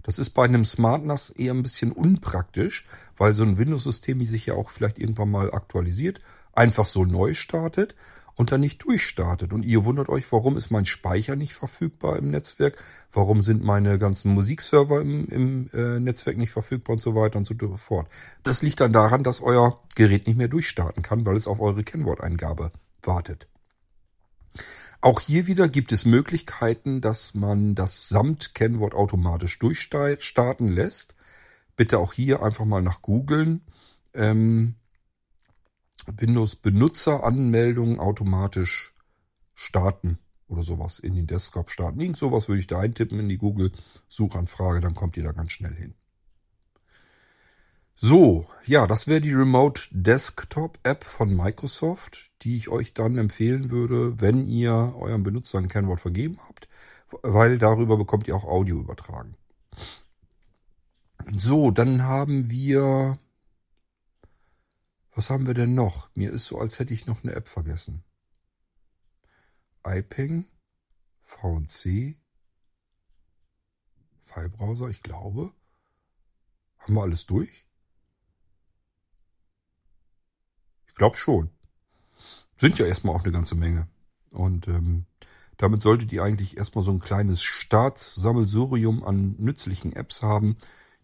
Das ist bei einem SmartNAS eher ein bisschen unpraktisch, weil so ein Windows-System sich ja auch vielleicht irgendwann mal aktualisiert, einfach so neu startet und dann nicht durchstartet. Und ihr wundert euch, warum ist mein Speicher nicht verfügbar im Netzwerk? Warum sind meine ganzen Musikserver im, im äh, Netzwerk nicht verfügbar und so weiter und so fort. Das liegt dann daran, dass euer Gerät nicht mehr durchstarten kann, weil es auf eure Kennworteingabe wartet. Auch hier wieder gibt es Möglichkeiten, dass man das Samt-Kennwort automatisch durchstarten lässt. Bitte auch hier einfach mal nach googeln. Ähm, Windows Benutzeranmeldungen automatisch starten oder sowas in den Desktop starten. Irgend sowas würde ich da eintippen in die Google Suchanfrage, dann kommt ihr da ganz schnell hin. So, ja, das wäre die Remote Desktop App von Microsoft, die ich euch dann empfehlen würde, wenn ihr eurem Benutzer ein Kennwort vergeben habt, weil darüber bekommt ihr auch Audio übertragen. So, dann haben wir, was haben wir denn noch? Mir ist so, als hätte ich noch eine App vergessen. iPeng, VNC, Filebrowser, ich glaube. Haben wir alles durch? Ich glaube schon. Sind ja erstmal auch eine ganze Menge. Und ähm, damit solltet ihr eigentlich erstmal so ein kleines Startsammelsurium an nützlichen Apps haben,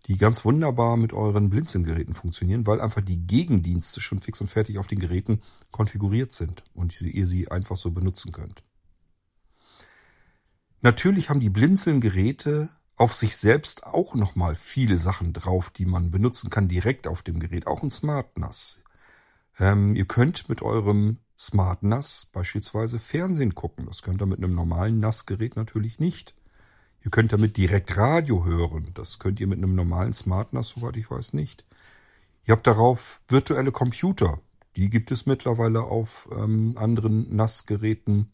die ganz wunderbar mit euren Blinzelgeräten funktionieren, weil einfach die Gegendienste schon fix und fertig auf den Geräten konfiguriert sind und ihr sie einfach so benutzen könnt. Natürlich haben die Blinzelgeräte auf sich selbst auch nochmal viele Sachen drauf, die man benutzen kann direkt auf dem Gerät. Auch ein Smart NAS. Ähm, ihr könnt mit eurem Smart NAS beispielsweise Fernsehen gucken. Das könnt ihr mit einem normalen NAS-Gerät natürlich nicht. Ihr könnt damit direkt Radio hören. Das könnt ihr mit einem normalen Smart NAS, soweit ich weiß, nicht. Ihr habt darauf virtuelle Computer. Die gibt es mittlerweile auf ähm, anderen NAS-Geräten,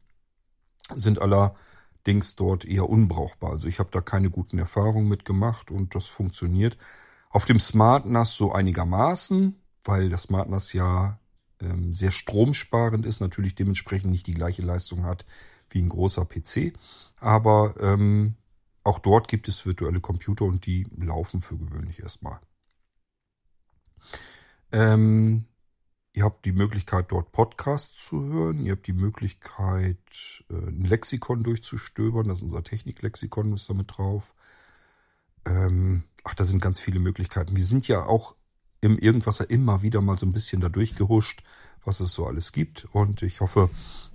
sind allerdings dort eher unbrauchbar. Also ich habe da keine guten Erfahrungen mit gemacht und das funktioniert. Auf dem Smart NAS so einigermaßen weil das Smart NAS ja ähm, sehr stromsparend ist, natürlich dementsprechend nicht die gleiche Leistung hat wie ein großer PC. Aber ähm, auch dort gibt es virtuelle Computer und die laufen für gewöhnlich erstmal. Ähm, ihr habt die Möglichkeit, dort Podcasts zu hören. Ihr habt die Möglichkeit, äh, ein Lexikon durchzustöbern. Das ist unser Techniklexikon, ist damit drauf. Ähm, ach, da sind ganz viele Möglichkeiten. Wir sind ja auch im Irgendwasser immer wieder mal so ein bisschen da durchgehuscht, was es so alles gibt. Und ich hoffe,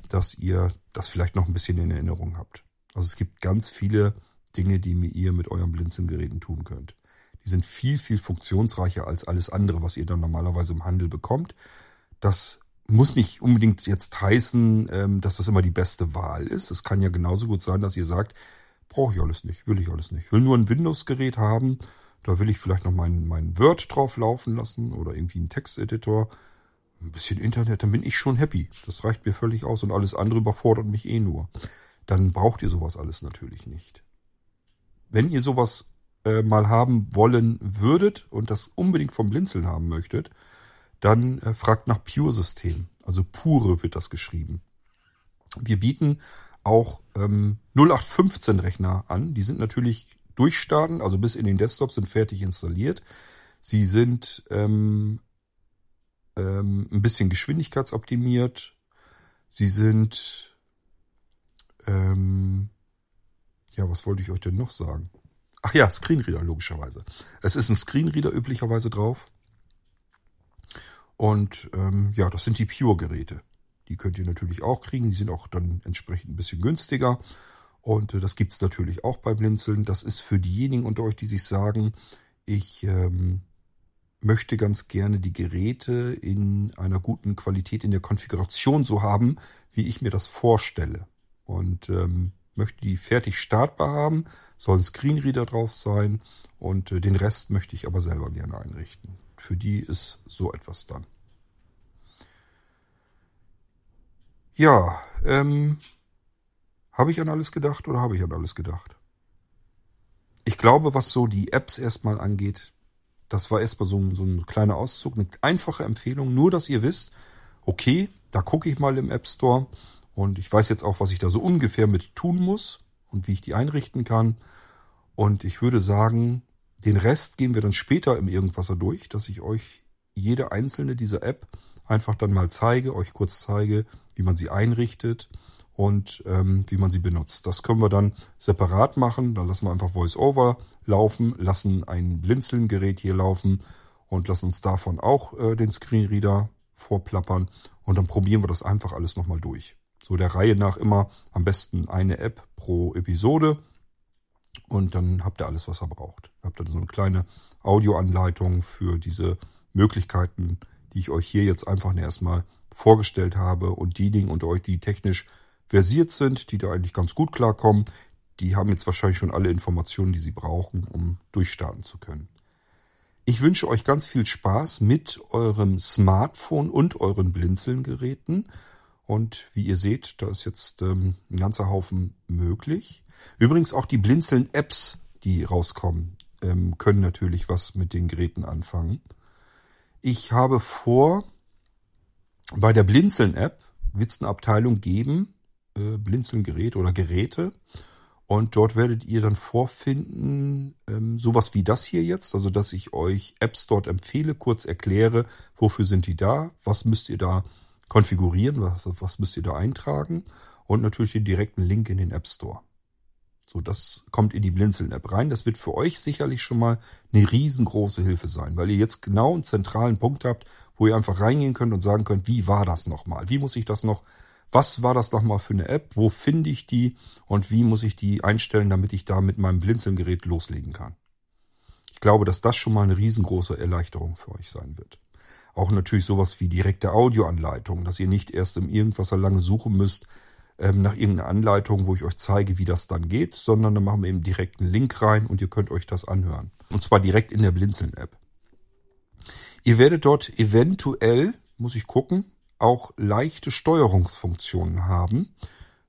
dass ihr das vielleicht noch ein bisschen in Erinnerung habt. Also es gibt ganz viele Dinge, die ihr mit eurem Blinzelgeräten tun könnt. Die sind viel, viel funktionsreicher als alles andere, was ihr dann normalerweise im Handel bekommt. Das muss nicht unbedingt jetzt heißen, ähm, dass das immer die beste Wahl ist. Es kann ja genauso gut sein, dass ihr sagt, brauche ich alles nicht, will ich alles nicht. Will nur ein Windows-Gerät haben da will ich vielleicht noch mein, mein Word drauf laufen lassen oder irgendwie einen Texteditor. Ein bisschen Internet, dann bin ich schon happy. Das reicht mir völlig aus und alles andere überfordert mich eh nur. Dann braucht ihr sowas alles natürlich nicht. Wenn ihr sowas äh, mal haben wollen würdet und das unbedingt vom Blinzeln haben möchtet, dann äh, fragt nach Pure System. Also pure wird das geschrieben. Wir bieten auch ähm, 0815 Rechner an. Die sind natürlich durchstarten, also bis in den Desktop sind fertig installiert. Sie sind ähm, ähm, ein bisschen geschwindigkeitsoptimiert. Sie sind, ähm, ja, was wollte ich euch denn noch sagen? Ach ja, Screenreader logischerweise. Es ist ein Screenreader üblicherweise drauf. Und ähm, ja, das sind die Pure-Geräte. Die könnt ihr natürlich auch kriegen. Die sind auch dann entsprechend ein bisschen günstiger. Und äh, das gibt's natürlich auch bei Blinzeln. Das ist für diejenigen unter euch, die sich sagen, ich ähm, möchte ganz gerne die Geräte in einer guten Qualität in der Konfiguration so haben, wie ich mir das vorstelle. Und ähm, möchte die fertig startbar haben, soll ein Screenreader drauf sein und äh, den Rest möchte ich aber selber gerne einrichten. Für die ist so etwas dann. Ja, ähm, habe ich an alles gedacht oder habe ich an alles gedacht? Ich glaube, was so die Apps erstmal angeht, das war erstmal so, so ein kleiner Auszug, eine einfache Empfehlung, nur dass ihr wisst, okay, da gucke ich mal im App Store und ich weiß jetzt auch, was ich da so ungefähr mit tun muss und wie ich die einrichten kann. Und ich würde sagen, den Rest gehen wir dann später im Irgendwasser durch, dass ich euch jede einzelne dieser App einfach dann mal zeige, euch kurz zeige, wie man sie einrichtet und ähm, wie man sie benutzt. Das können wir dann separat machen. Da lassen wir einfach VoiceOver laufen, lassen ein Blinzeln-Gerät hier laufen und lassen uns davon auch äh, den Screenreader vorplappern und dann probieren wir das einfach alles nochmal durch. So der Reihe nach immer am besten eine App pro Episode und dann habt ihr alles, was ihr braucht. Habt ihr so eine kleine Audioanleitung für diese Möglichkeiten, die ich euch hier jetzt einfach erstmal vorgestellt habe und diejenigen unter euch, die technisch versiert sind, die da eigentlich ganz gut klarkommen, die haben jetzt wahrscheinlich schon alle Informationen, die sie brauchen, um durchstarten zu können. Ich wünsche euch ganz viel Spaß mit eurem Smartphone und euren Blinzeln-Geräten. Und wie ihr seht, da ist jetzt ähm, ein ganzer Haufen möglich. Übrigens auch die Blinzeln-Apps, die rauskommen, ähm, können natürlich was mit den Geräten anfangen. Ich habe vor, bei der Blinzeln-App wird es eine Abteilung geben, äh, Blinzeln-Gerät oder Geräte. Und dort werdet ihr dann vorfinden, ähm, sowas wie das hier jetzt, also dass ich euch Apps dort empfehle, kurz erkläre, wofür sind die da, was müsst ihr da konfigurieren, was, was müsst ihr da eintragen und natürlich den direkten Link in den App Store. So, das kommt in die Blinzeln-App rein. Das wird für euch sicherlich schon mal eine riesengroße Hilfe sein, weil ihr jetzt genau einen zentralen Punkt habt, wo ihr einfach reingehen könnt und sagen könnt, wie war das nochmal? Wie muss ich das noch was war das nochmal für eine App, wo finde ich die und wie muss ich die einstellen, damit ich da mit meinem Blinzelgerät loslegen kann. Ich glaube, dass das schon mal eine riesengroße Erleichterung für euch sein wird. Auch natürlich sowas wie direkte Audioanleitung, dass ihr nicht erst im Irgendwas lange suchen müsst ähm, nach irgendeiner Anleitung, wo ich euch zeige, wie das dann geht, sondern dann machen wir eben direkt einen Link rein und ihr könnt euch das anhören. Und zwar direkt in der Blinzeln-App. Ihr werdet dort eventuell, muss ich gucken, auch leichte Steuerungsfunktionen haben.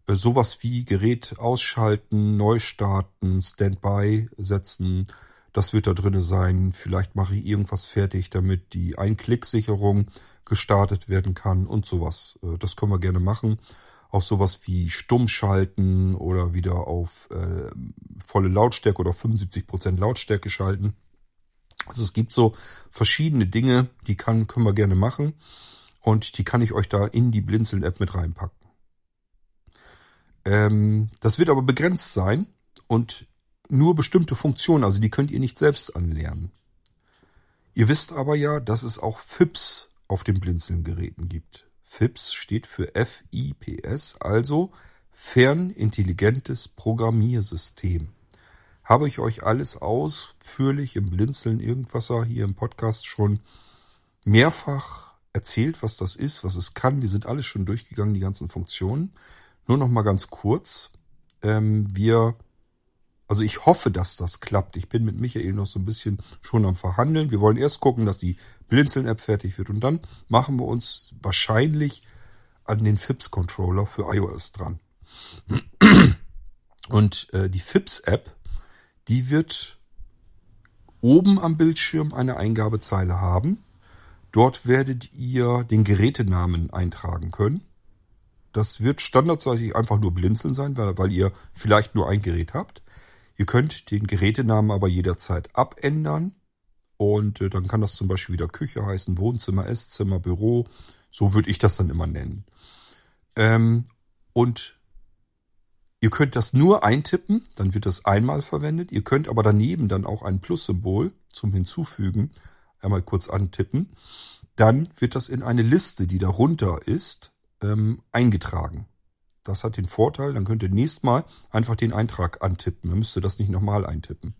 Äh, sowas wie Gerät ausschalten, neu starten, Standby setzen. Das wird da drinne sein. Vielleicht mache ich irgendwas fertig, damit die Einklicksicherung gestartet werden kann und sowas. Äh, das können wir gerne machen. Auch sowas wie stumm schalten oder wieder auf äh, volle Lautstärke oder 75 Prozent Lautstärke schalten. Also es gibt so verschiedene Dinge, die kann, können wir gerne machen. Und die kann ich euch da in die Blinzeln-App mit reinpacken. Ähm, das wird aber begrenzt sein und nur bestimmte Funktionen, also die könnt ihr nicht selbst anlernen. Ihr wisst aber ja, dass es auch FIPS auf den Blinzeln-Geräten gibt. FIPS steht für FIPS, also Fernintelligentes Programmiersystem. Habe ich euch alles ausführlich im Blinzeln Irgendwasser hier im Podcast schon mehrfach erzählt, was das ist, was es kann. Wir sind alles schon durchgegangen, die ganzen Funktionen. Nur noch mal ganz kurz. Ähm, wir, also ich hoffe, dass das klappt. Ich bin mit Michael noch so ein bisschen schon am Verhandeln. Wir wollen erst gucken, dass die Blinzeln-App fertig wird und dann machen wir uns wahrscheinlich an den FIPS-Controller für iOS dran. Und äh, die FIPS-App, die wird oben am Bildschirm eine Eingabezeile haben Dort werdet ihr den Gerätenamen eintragen können. Das wird standardseitig einfach nur Blinzeln sein, weil, weil ihr vielleicht nur ein Gerät habt. Ihr könnt den Gerätenamen aber jederzeit abändern. Und äh, dann kann das zum Beispiel wieder Küche heißen, Wohnzimmer, Esszimmer, Büro. So würde ich das dann immer nennen. Ähm, und ihr könnt das nur eintippen, dann wird das einmal verwendet. Ihr könnt aber daneben dann auch ein Plus-Symbol zum Hinzufügen einmal kurz antippen. Dann wird das in eine Liste, die darunter ist, ähm, eingetragen. Das hat den Vorteil, dann könnt ihr nächstes Mal einfach den Eintrag antippen. Dann müsst ihr das nicht nochmal eintippen.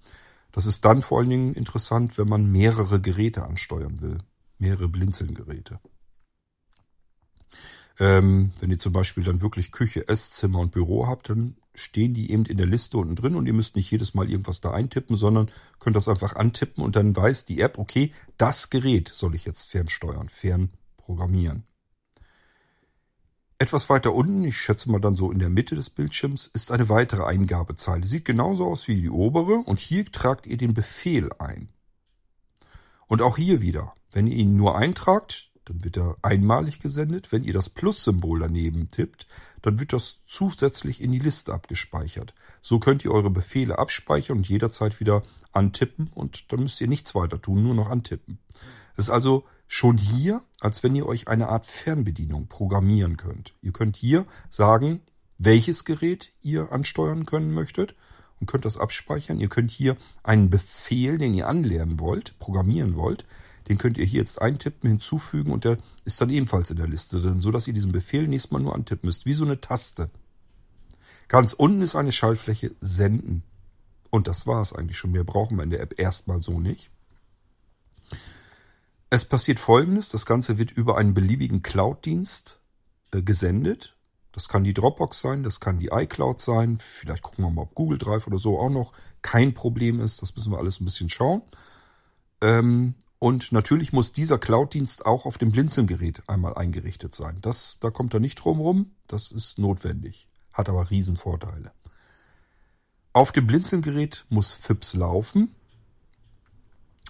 Das ist dann vor allen Dingen interessant, wenn man mehrere Geräte ansteuern will. Mehrere Blinzelngeräte. Ähm, wenn ihr zum Beispiel dann wirklich Küche, Esszimmer und Büro habt, dann stehen die eben in der Liste unten drin und ihr müsst nicht jedes Mal irgendwas da eintippen, sondern könnt das einfach antippen und dann weiß die App, okay, das Gerät soll ich jetzt fernsteuern, fernprogrammieren. Etwas weiter unten, ich schätze mal dann so in der Mitte des Bildschirms, ist eine weitere Eingabezeile. Sieht genauso aus wie die obere und hier tragt ihr den Befehl ein. Und auch hier wieder, wenn ihr ihn nur eintragt, dann wird er einmalig gesendet. Wenn ihr das Plus-Symbol daneben tippt, dann wird das zusätzlich in die Liste abgespeichert. So könnt ihr eure Befehle abspeichern und jederzeit wieder antippen und dann müsst ihr nichts weiter tun, nur noch antippen. Es ist also schon hier, als wenn ihr euch eine Art Fernbedienung programmieren könnt. Ihr könnt hier sagen, welches Gerät ihr ansteuern können möchtet und könnt das abspeichern. Ihr könnt hier einen Befehl, den ihr anlernen wollt, programmieren wollt, den könnt ihr hier jetzt eintippen, hinzufügen und der ist dann ebenfalls in der Liste drin, sodass ihr diesen Befehl nächstes Mal nur antippen müsst, wie so eine Taste. Ganz unten ist eine Schaltfläche Senden. Und das war es eigentlich schon. Mehr brauchen wir in der App erstmal so nicht. Es passiert folgendes, das Ganze wird über einen beliebigen Cloud-Dienst äh, gesendet. Das kann die Dropbox sein, das kann die iCloud sein. Vielleicht gucken wir mal, ob Google Drive oder so auch noch kein Problem ist. Das müssen wir alles ein bisschen schauen. Ähm, und natürlich muss dieser Cloud-Dienst auch auf dem Blinzeln-Gerät einmal eingerichtet sein. Das, da kommt er nicht drum rum. Das ist notwendig. Hat aber Riesenvorteile. Auf dem Blinzeln-Gerät muss FIPS laufen.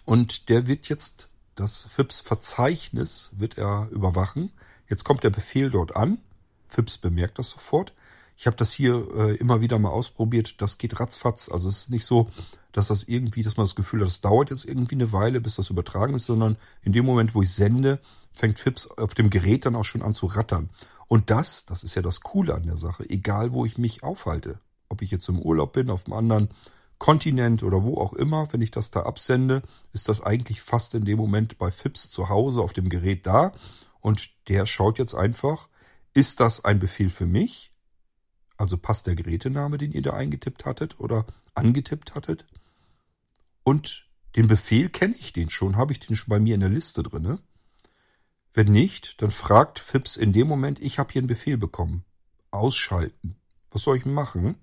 Und der wird jetzt, das FIPS-Verzeichnis wird er überwachen. Jetzt kommt der Befehl dort an. FIPS bemerkt das sofort. Ich habe das hier äh, immer wieder mal ausprobiert. Das geht ratzfatz. Also es ist nicht so, dass das irgendwie, dass man das Gefühl hat, das dauert jetzt irgendwie eine Weile, bis das übertragen ist, sondern in dem Moment, wo ich sende, fängt FIPS auf dem Gerät dann auch schon an zu rattern. Und das, das ist ja das Coole an der Sache, egal wo ich mich aufhalte. Ob ich jetzt im Urlaub bin, auf einem anderen Kontinent oder wo auch immer, wenn ich das da absende, ist das eigentlich fast in dem Moment bei FIPS zu Hause auf dem Gerät da. Und der schaut jetzt einfach, ist das ein Befehl für mich? Also passt der Gerätename, den ihr da eingetippt hattet oder angetippt hattet. Und den Befehl kenne ich den schon, habe ich den schon bei mir in der Liste drinne. Wenn nicht, dann fragt Fips in dem Moment, ich habe hier einen Befehl bekommen. Ausschalten. Was soll ich machen?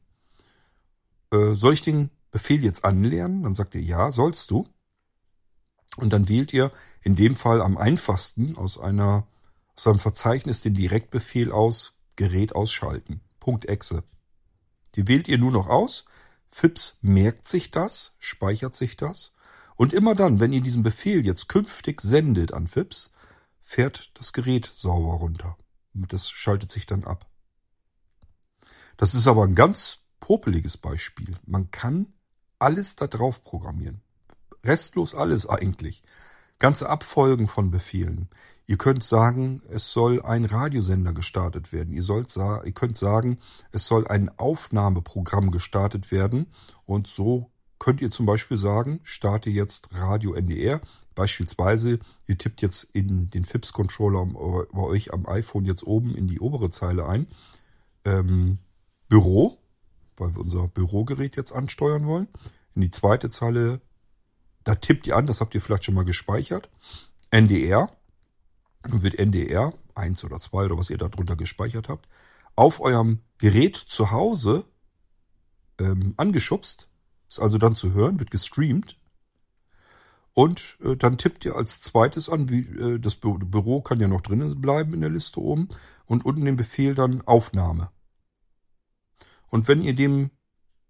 Äh, soll ich den Befehl jetzt anlernen? Dann sagt ihr, ja, sollst du. Und dann wählt ihr in dem Fall am einfachsten aus einer aus einem Verzeichnis den Direktbefehl aus, Gerät ausschalten. .exe. Die wählt ihr nur noch aus. FIPS merkt sich das, speichert sich das. Und immer dann, wenn ihr diesen Befehl jetzt künftig sendet an FIPS, fährt das Gerät sauber runter. Das schaltet sich dann ab. Das ist aber ein ganz popeliges Beispiel. Man kann alles da drauf programmieren. Restlos alles eigentlich. Ganze Abfolgen von Befehlen. Ihr könnt sagen, es soll ein Radiosender gestartet werden. Ihr, sollt sa ihr könnt sagen, es soll ein Aufnahmeprogramm gestartet werden. Und so könnt ihr zum Beispiel sagen, starte jetzt Radio NDR. Beispielsweise, ihr tippt jetzt in den FIPS-Controller bei euch am iPhone jetzt oben in die obere Zeile ein. Ähm, Büro, weil wir unser Bürogerät jetzt ansteuern wollen. In die zweite Zeile da tippt ihr an, das habt ihr vielleicht schon mal gespeichert. NDR. Dann wird NDR 1 oder 2 oder was ihr da drunter gespeichert habt, auf eurem Gerät zu Hause ähm, angeschubst. Ist also dann zu hören, wird gestreamt. Und äh, dann tippt ihr als zweites an, wie äh, das Bü Büro kann ja noch drinnen bleiben in der Liste oben. Und unten den Befehl dann Aufnahme. Und wenn ihr dem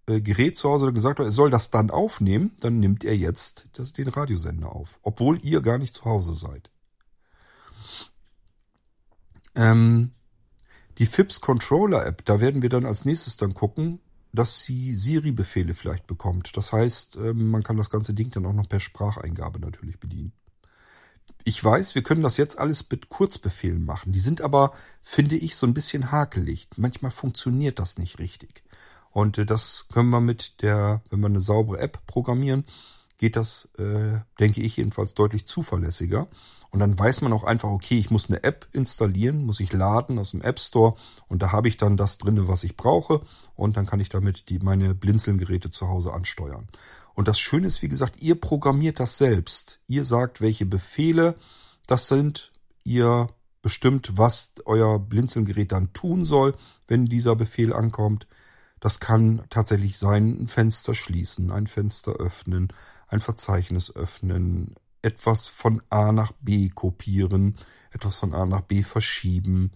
Gerät zu Hause gesagt hat, er soll das dann aufnehmen, dann nimmt er jetzt das, den Radiosender auf, obwohl ihr gar nicht zu Hause seid. Ähm, die FIPS Controller App, da werden wir dann als nächstes dann gucken, dass sie Siri-Befehle vielleicht bekommt. Das heißt, ähm, man kann das ganze Ding dann auch noch per Spracheingabe natürlich bedienen. Ich weiß, wir können das jetzt alles mit Kurzbefehlen machen. Die sind aber, finde ich, so ein bisschen hakelig. Manchmal funktioniert das nicht richtig. Und äh, das können wir mit der, wenn wir eine saubere App programmieren, geht das, äh, denke ich, jedenfalls deutlich zuverlässiger. Und dann weiß man auch einfach, okay, ich muss eine App installieren, muss ich laden aus dem App Store und da habe ich dann das drinne, was ich brauche und dann kann ich damit die meine Blinzelgeräte zu Hause ansteuern. Und das Schöne ist, wie gesagt, ihr programmiert das selbst. Ihr sagt, welche Befehle das sind. Ihr bestimmt, was euer Blinzelgerät dann tun soll, wenn dieser Befehl ankommt. Das kann tatsächlich sein, ein Fenster schließen, ein Fenster öffnen, ein Verzeichnis öffnen, etwas von A nach B kopieren, etwas von A nach B verschieben,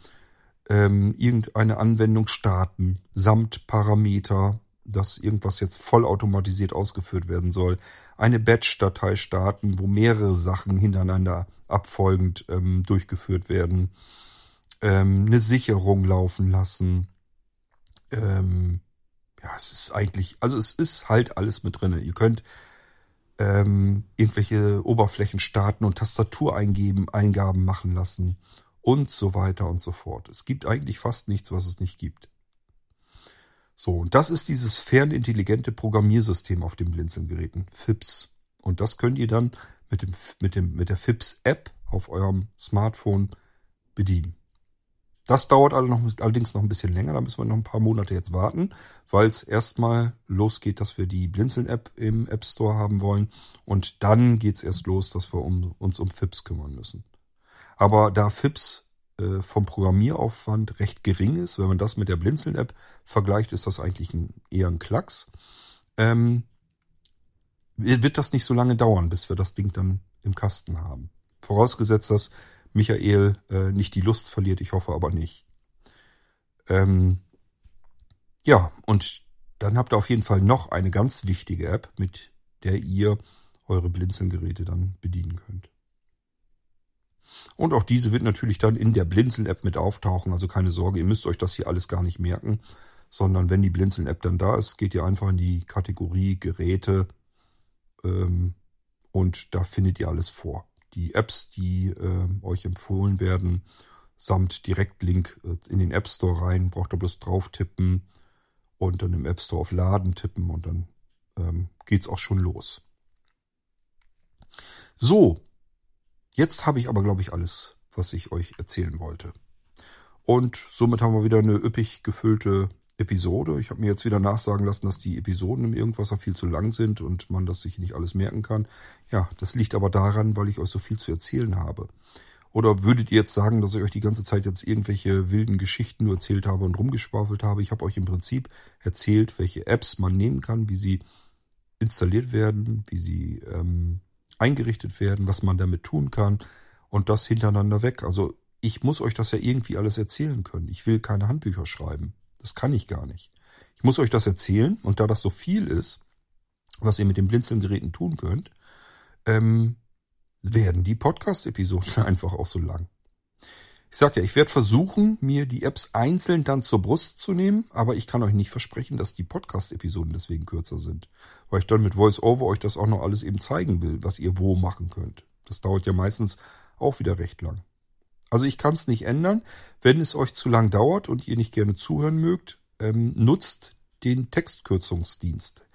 ähm, irgendeine Anwendung starten, samt Parameter, dass irgendwas jetzt vollautomatisiert ausgeführt werden soll, eine Batch-Datei starten, wo mehrere Sachen hintereinander abfolgend ähm, durchgeführt werden, ähm, eine Sicherung laufen lassen, ähm, ja, es ist eigentlich, also es ist halt alles mit drinne. Ihr könnt ähm, irgendwelche Oberflächen starten und Tastatur eingeben, Eingaben machen lassen und so weiter und so fort. Es gibt eigentlich fast nichts, was es nicht gibt. So, und das ist dieses fernintelligente Programmiersystem auf den Blinzelgeräten, FIPS. Und das könnt ihr dann mit, dem, mit, dem, mit der FIPS-App auf eurem Smartphone bedienen. Das dauert allerdings noch ein bisschen länger, da müssen wir noch ein paar Monate jetzt warten, weil es erstmal losgeht, dass wir die Blinzeln-App im App Store haben wollen und dann geht es erst los, dass wir um, uns um FIPS kümmern müssen. Aber da FIPS äh, vom Programmieraufwand recht gering ist, wenn man das mit der Blinzeln-App vergleicht, ist das eigentlich ein, eher ein Klacks. Ähm, wird das nicht so lange dauern, bis wir das Ding dann im Kasten haben. Vorausgesetzt, dass Michael äh, nicht die Lust verliert. Ich hoffe aber nicht. Ähm, ja, und dann habt ihr auf jeden Fall noch eine ganz wichtige App, mit der ihr eure Blinzelgeräte dann bedienen könnt. Und auch diese wird natürlich dann in der Blinzeln-App mit auftauchen. Also keine Sorge, ihr müsst euch das hier alles gar nicht merken, sondern wenn die Blinzeln-App dann da ist, geht ihr einfach in die Kategorie Geräte ähm, und da findet ihr alles vor die Apps, die äh, euch empfohlen werden, samt Direktlink äh, in den App Store rein. Braucht ihr bloß drauf tippen und dann im App Store auf Laden tippen und dann ähm, geht's auch schon los. So, jetzt habe ich aber, glaube ich, alles, was ich euch erzählen wollte. Und somit haben wir wieder eine üppig gefüllte Episode. Ich habe mir jetzt wieder nachsagen lassen, dass die Episoden im Irgendwasser viel zu lang sind und man das sich nicht alles merken kann. Ja, das liegt aber daran, weil ich euch so viel zu erzählen habe. Oder würdet ihr jetzt sagen, dass ich euch die ganze Zeit jetzt irgendwelche wilden Geschichten nur erzählt habe und rumgeschwafelt habe? Ich habe euch im Prinzip erzählt, welche Apps man nehmen kann, wie sie installiert werden, wie sie ähm, eingerichtet werden, was man damit tun kann und das hintereinander weg. Also ich muss euch das ja irgendwie alles erzählen können. Ich will keine Handbücher schreiben. Das kann ich gar nicht. Ich muss euch das erzählen und da das so viel ist, was ihr mit den Blinzelgeräten tun könnt, ähm, werden die Podcast-Episoden einfach auch so lang. Ich sag ja, ich werde versuchen, mir die Apps einzeln dann zur Brust zu nehmen, aber ich kann euch nicht versprechen, dass die Podcast-Episoden deswegen kürzer sind, weil ich dann mit VoiceOver euch das auch noch alles eben zeigen will, was ihr wo machen könnt. Das dauert ja meistens auch wieder recht lang. Also ich kann es nicht ändern. Wenn es euch zu lang dauert und ihr nicht gerne zuhören mögt, ähm, nutzt den Textkürzungsdienst.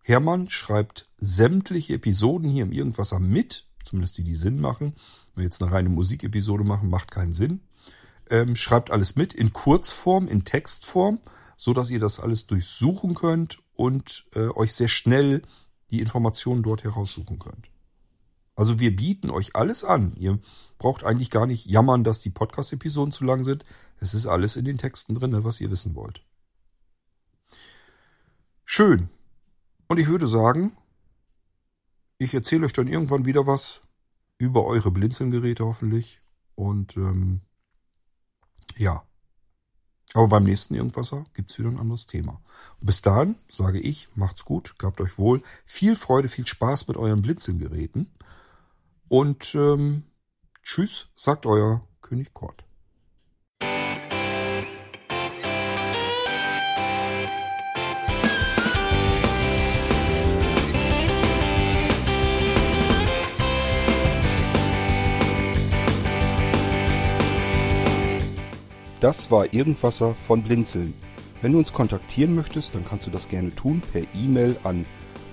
Hermann schreibt sämtliche Episoden hier im Irgendwasser mit, zumindest die, die Sinn machen. Wenn wir jetzt eine reine Musikepisode machen, macht keinen Sinn. Ähm, schreibt alles mit in Kurzform, in Textform, so dass ihr das alles durchsuchen könnt und äh, euch sehr schnell die Informationen dort heraussuchen könnt. Also wir bieten euch alles an. Ihr braucht eigentlich gar nicht jammern, dass die Podcast-Episoden zu lang sind. Es ist alles in den Texten drin, was ihr wissen wollt. Schön. Und ich würde sagen, ich erzähle euch dann irgendwann wieder was über eure Blinzelgeräte hoffentlich. Und ähm, ja. Aber beim nächsten Irgendwasser gibt's wieder ein anderes Thema. Bis dahin sage ich, macht's gut, gehabt euch wohl. Viel Freude, viel Spaß mit euren Blinzelgeräten. Und ähm, tschüss, sagt euer König Kort. Das war Irgendwasser von Blinzeln. Wenn du uns kontaktieren möchtest, dann kannst du das gerne tun per E-Mail an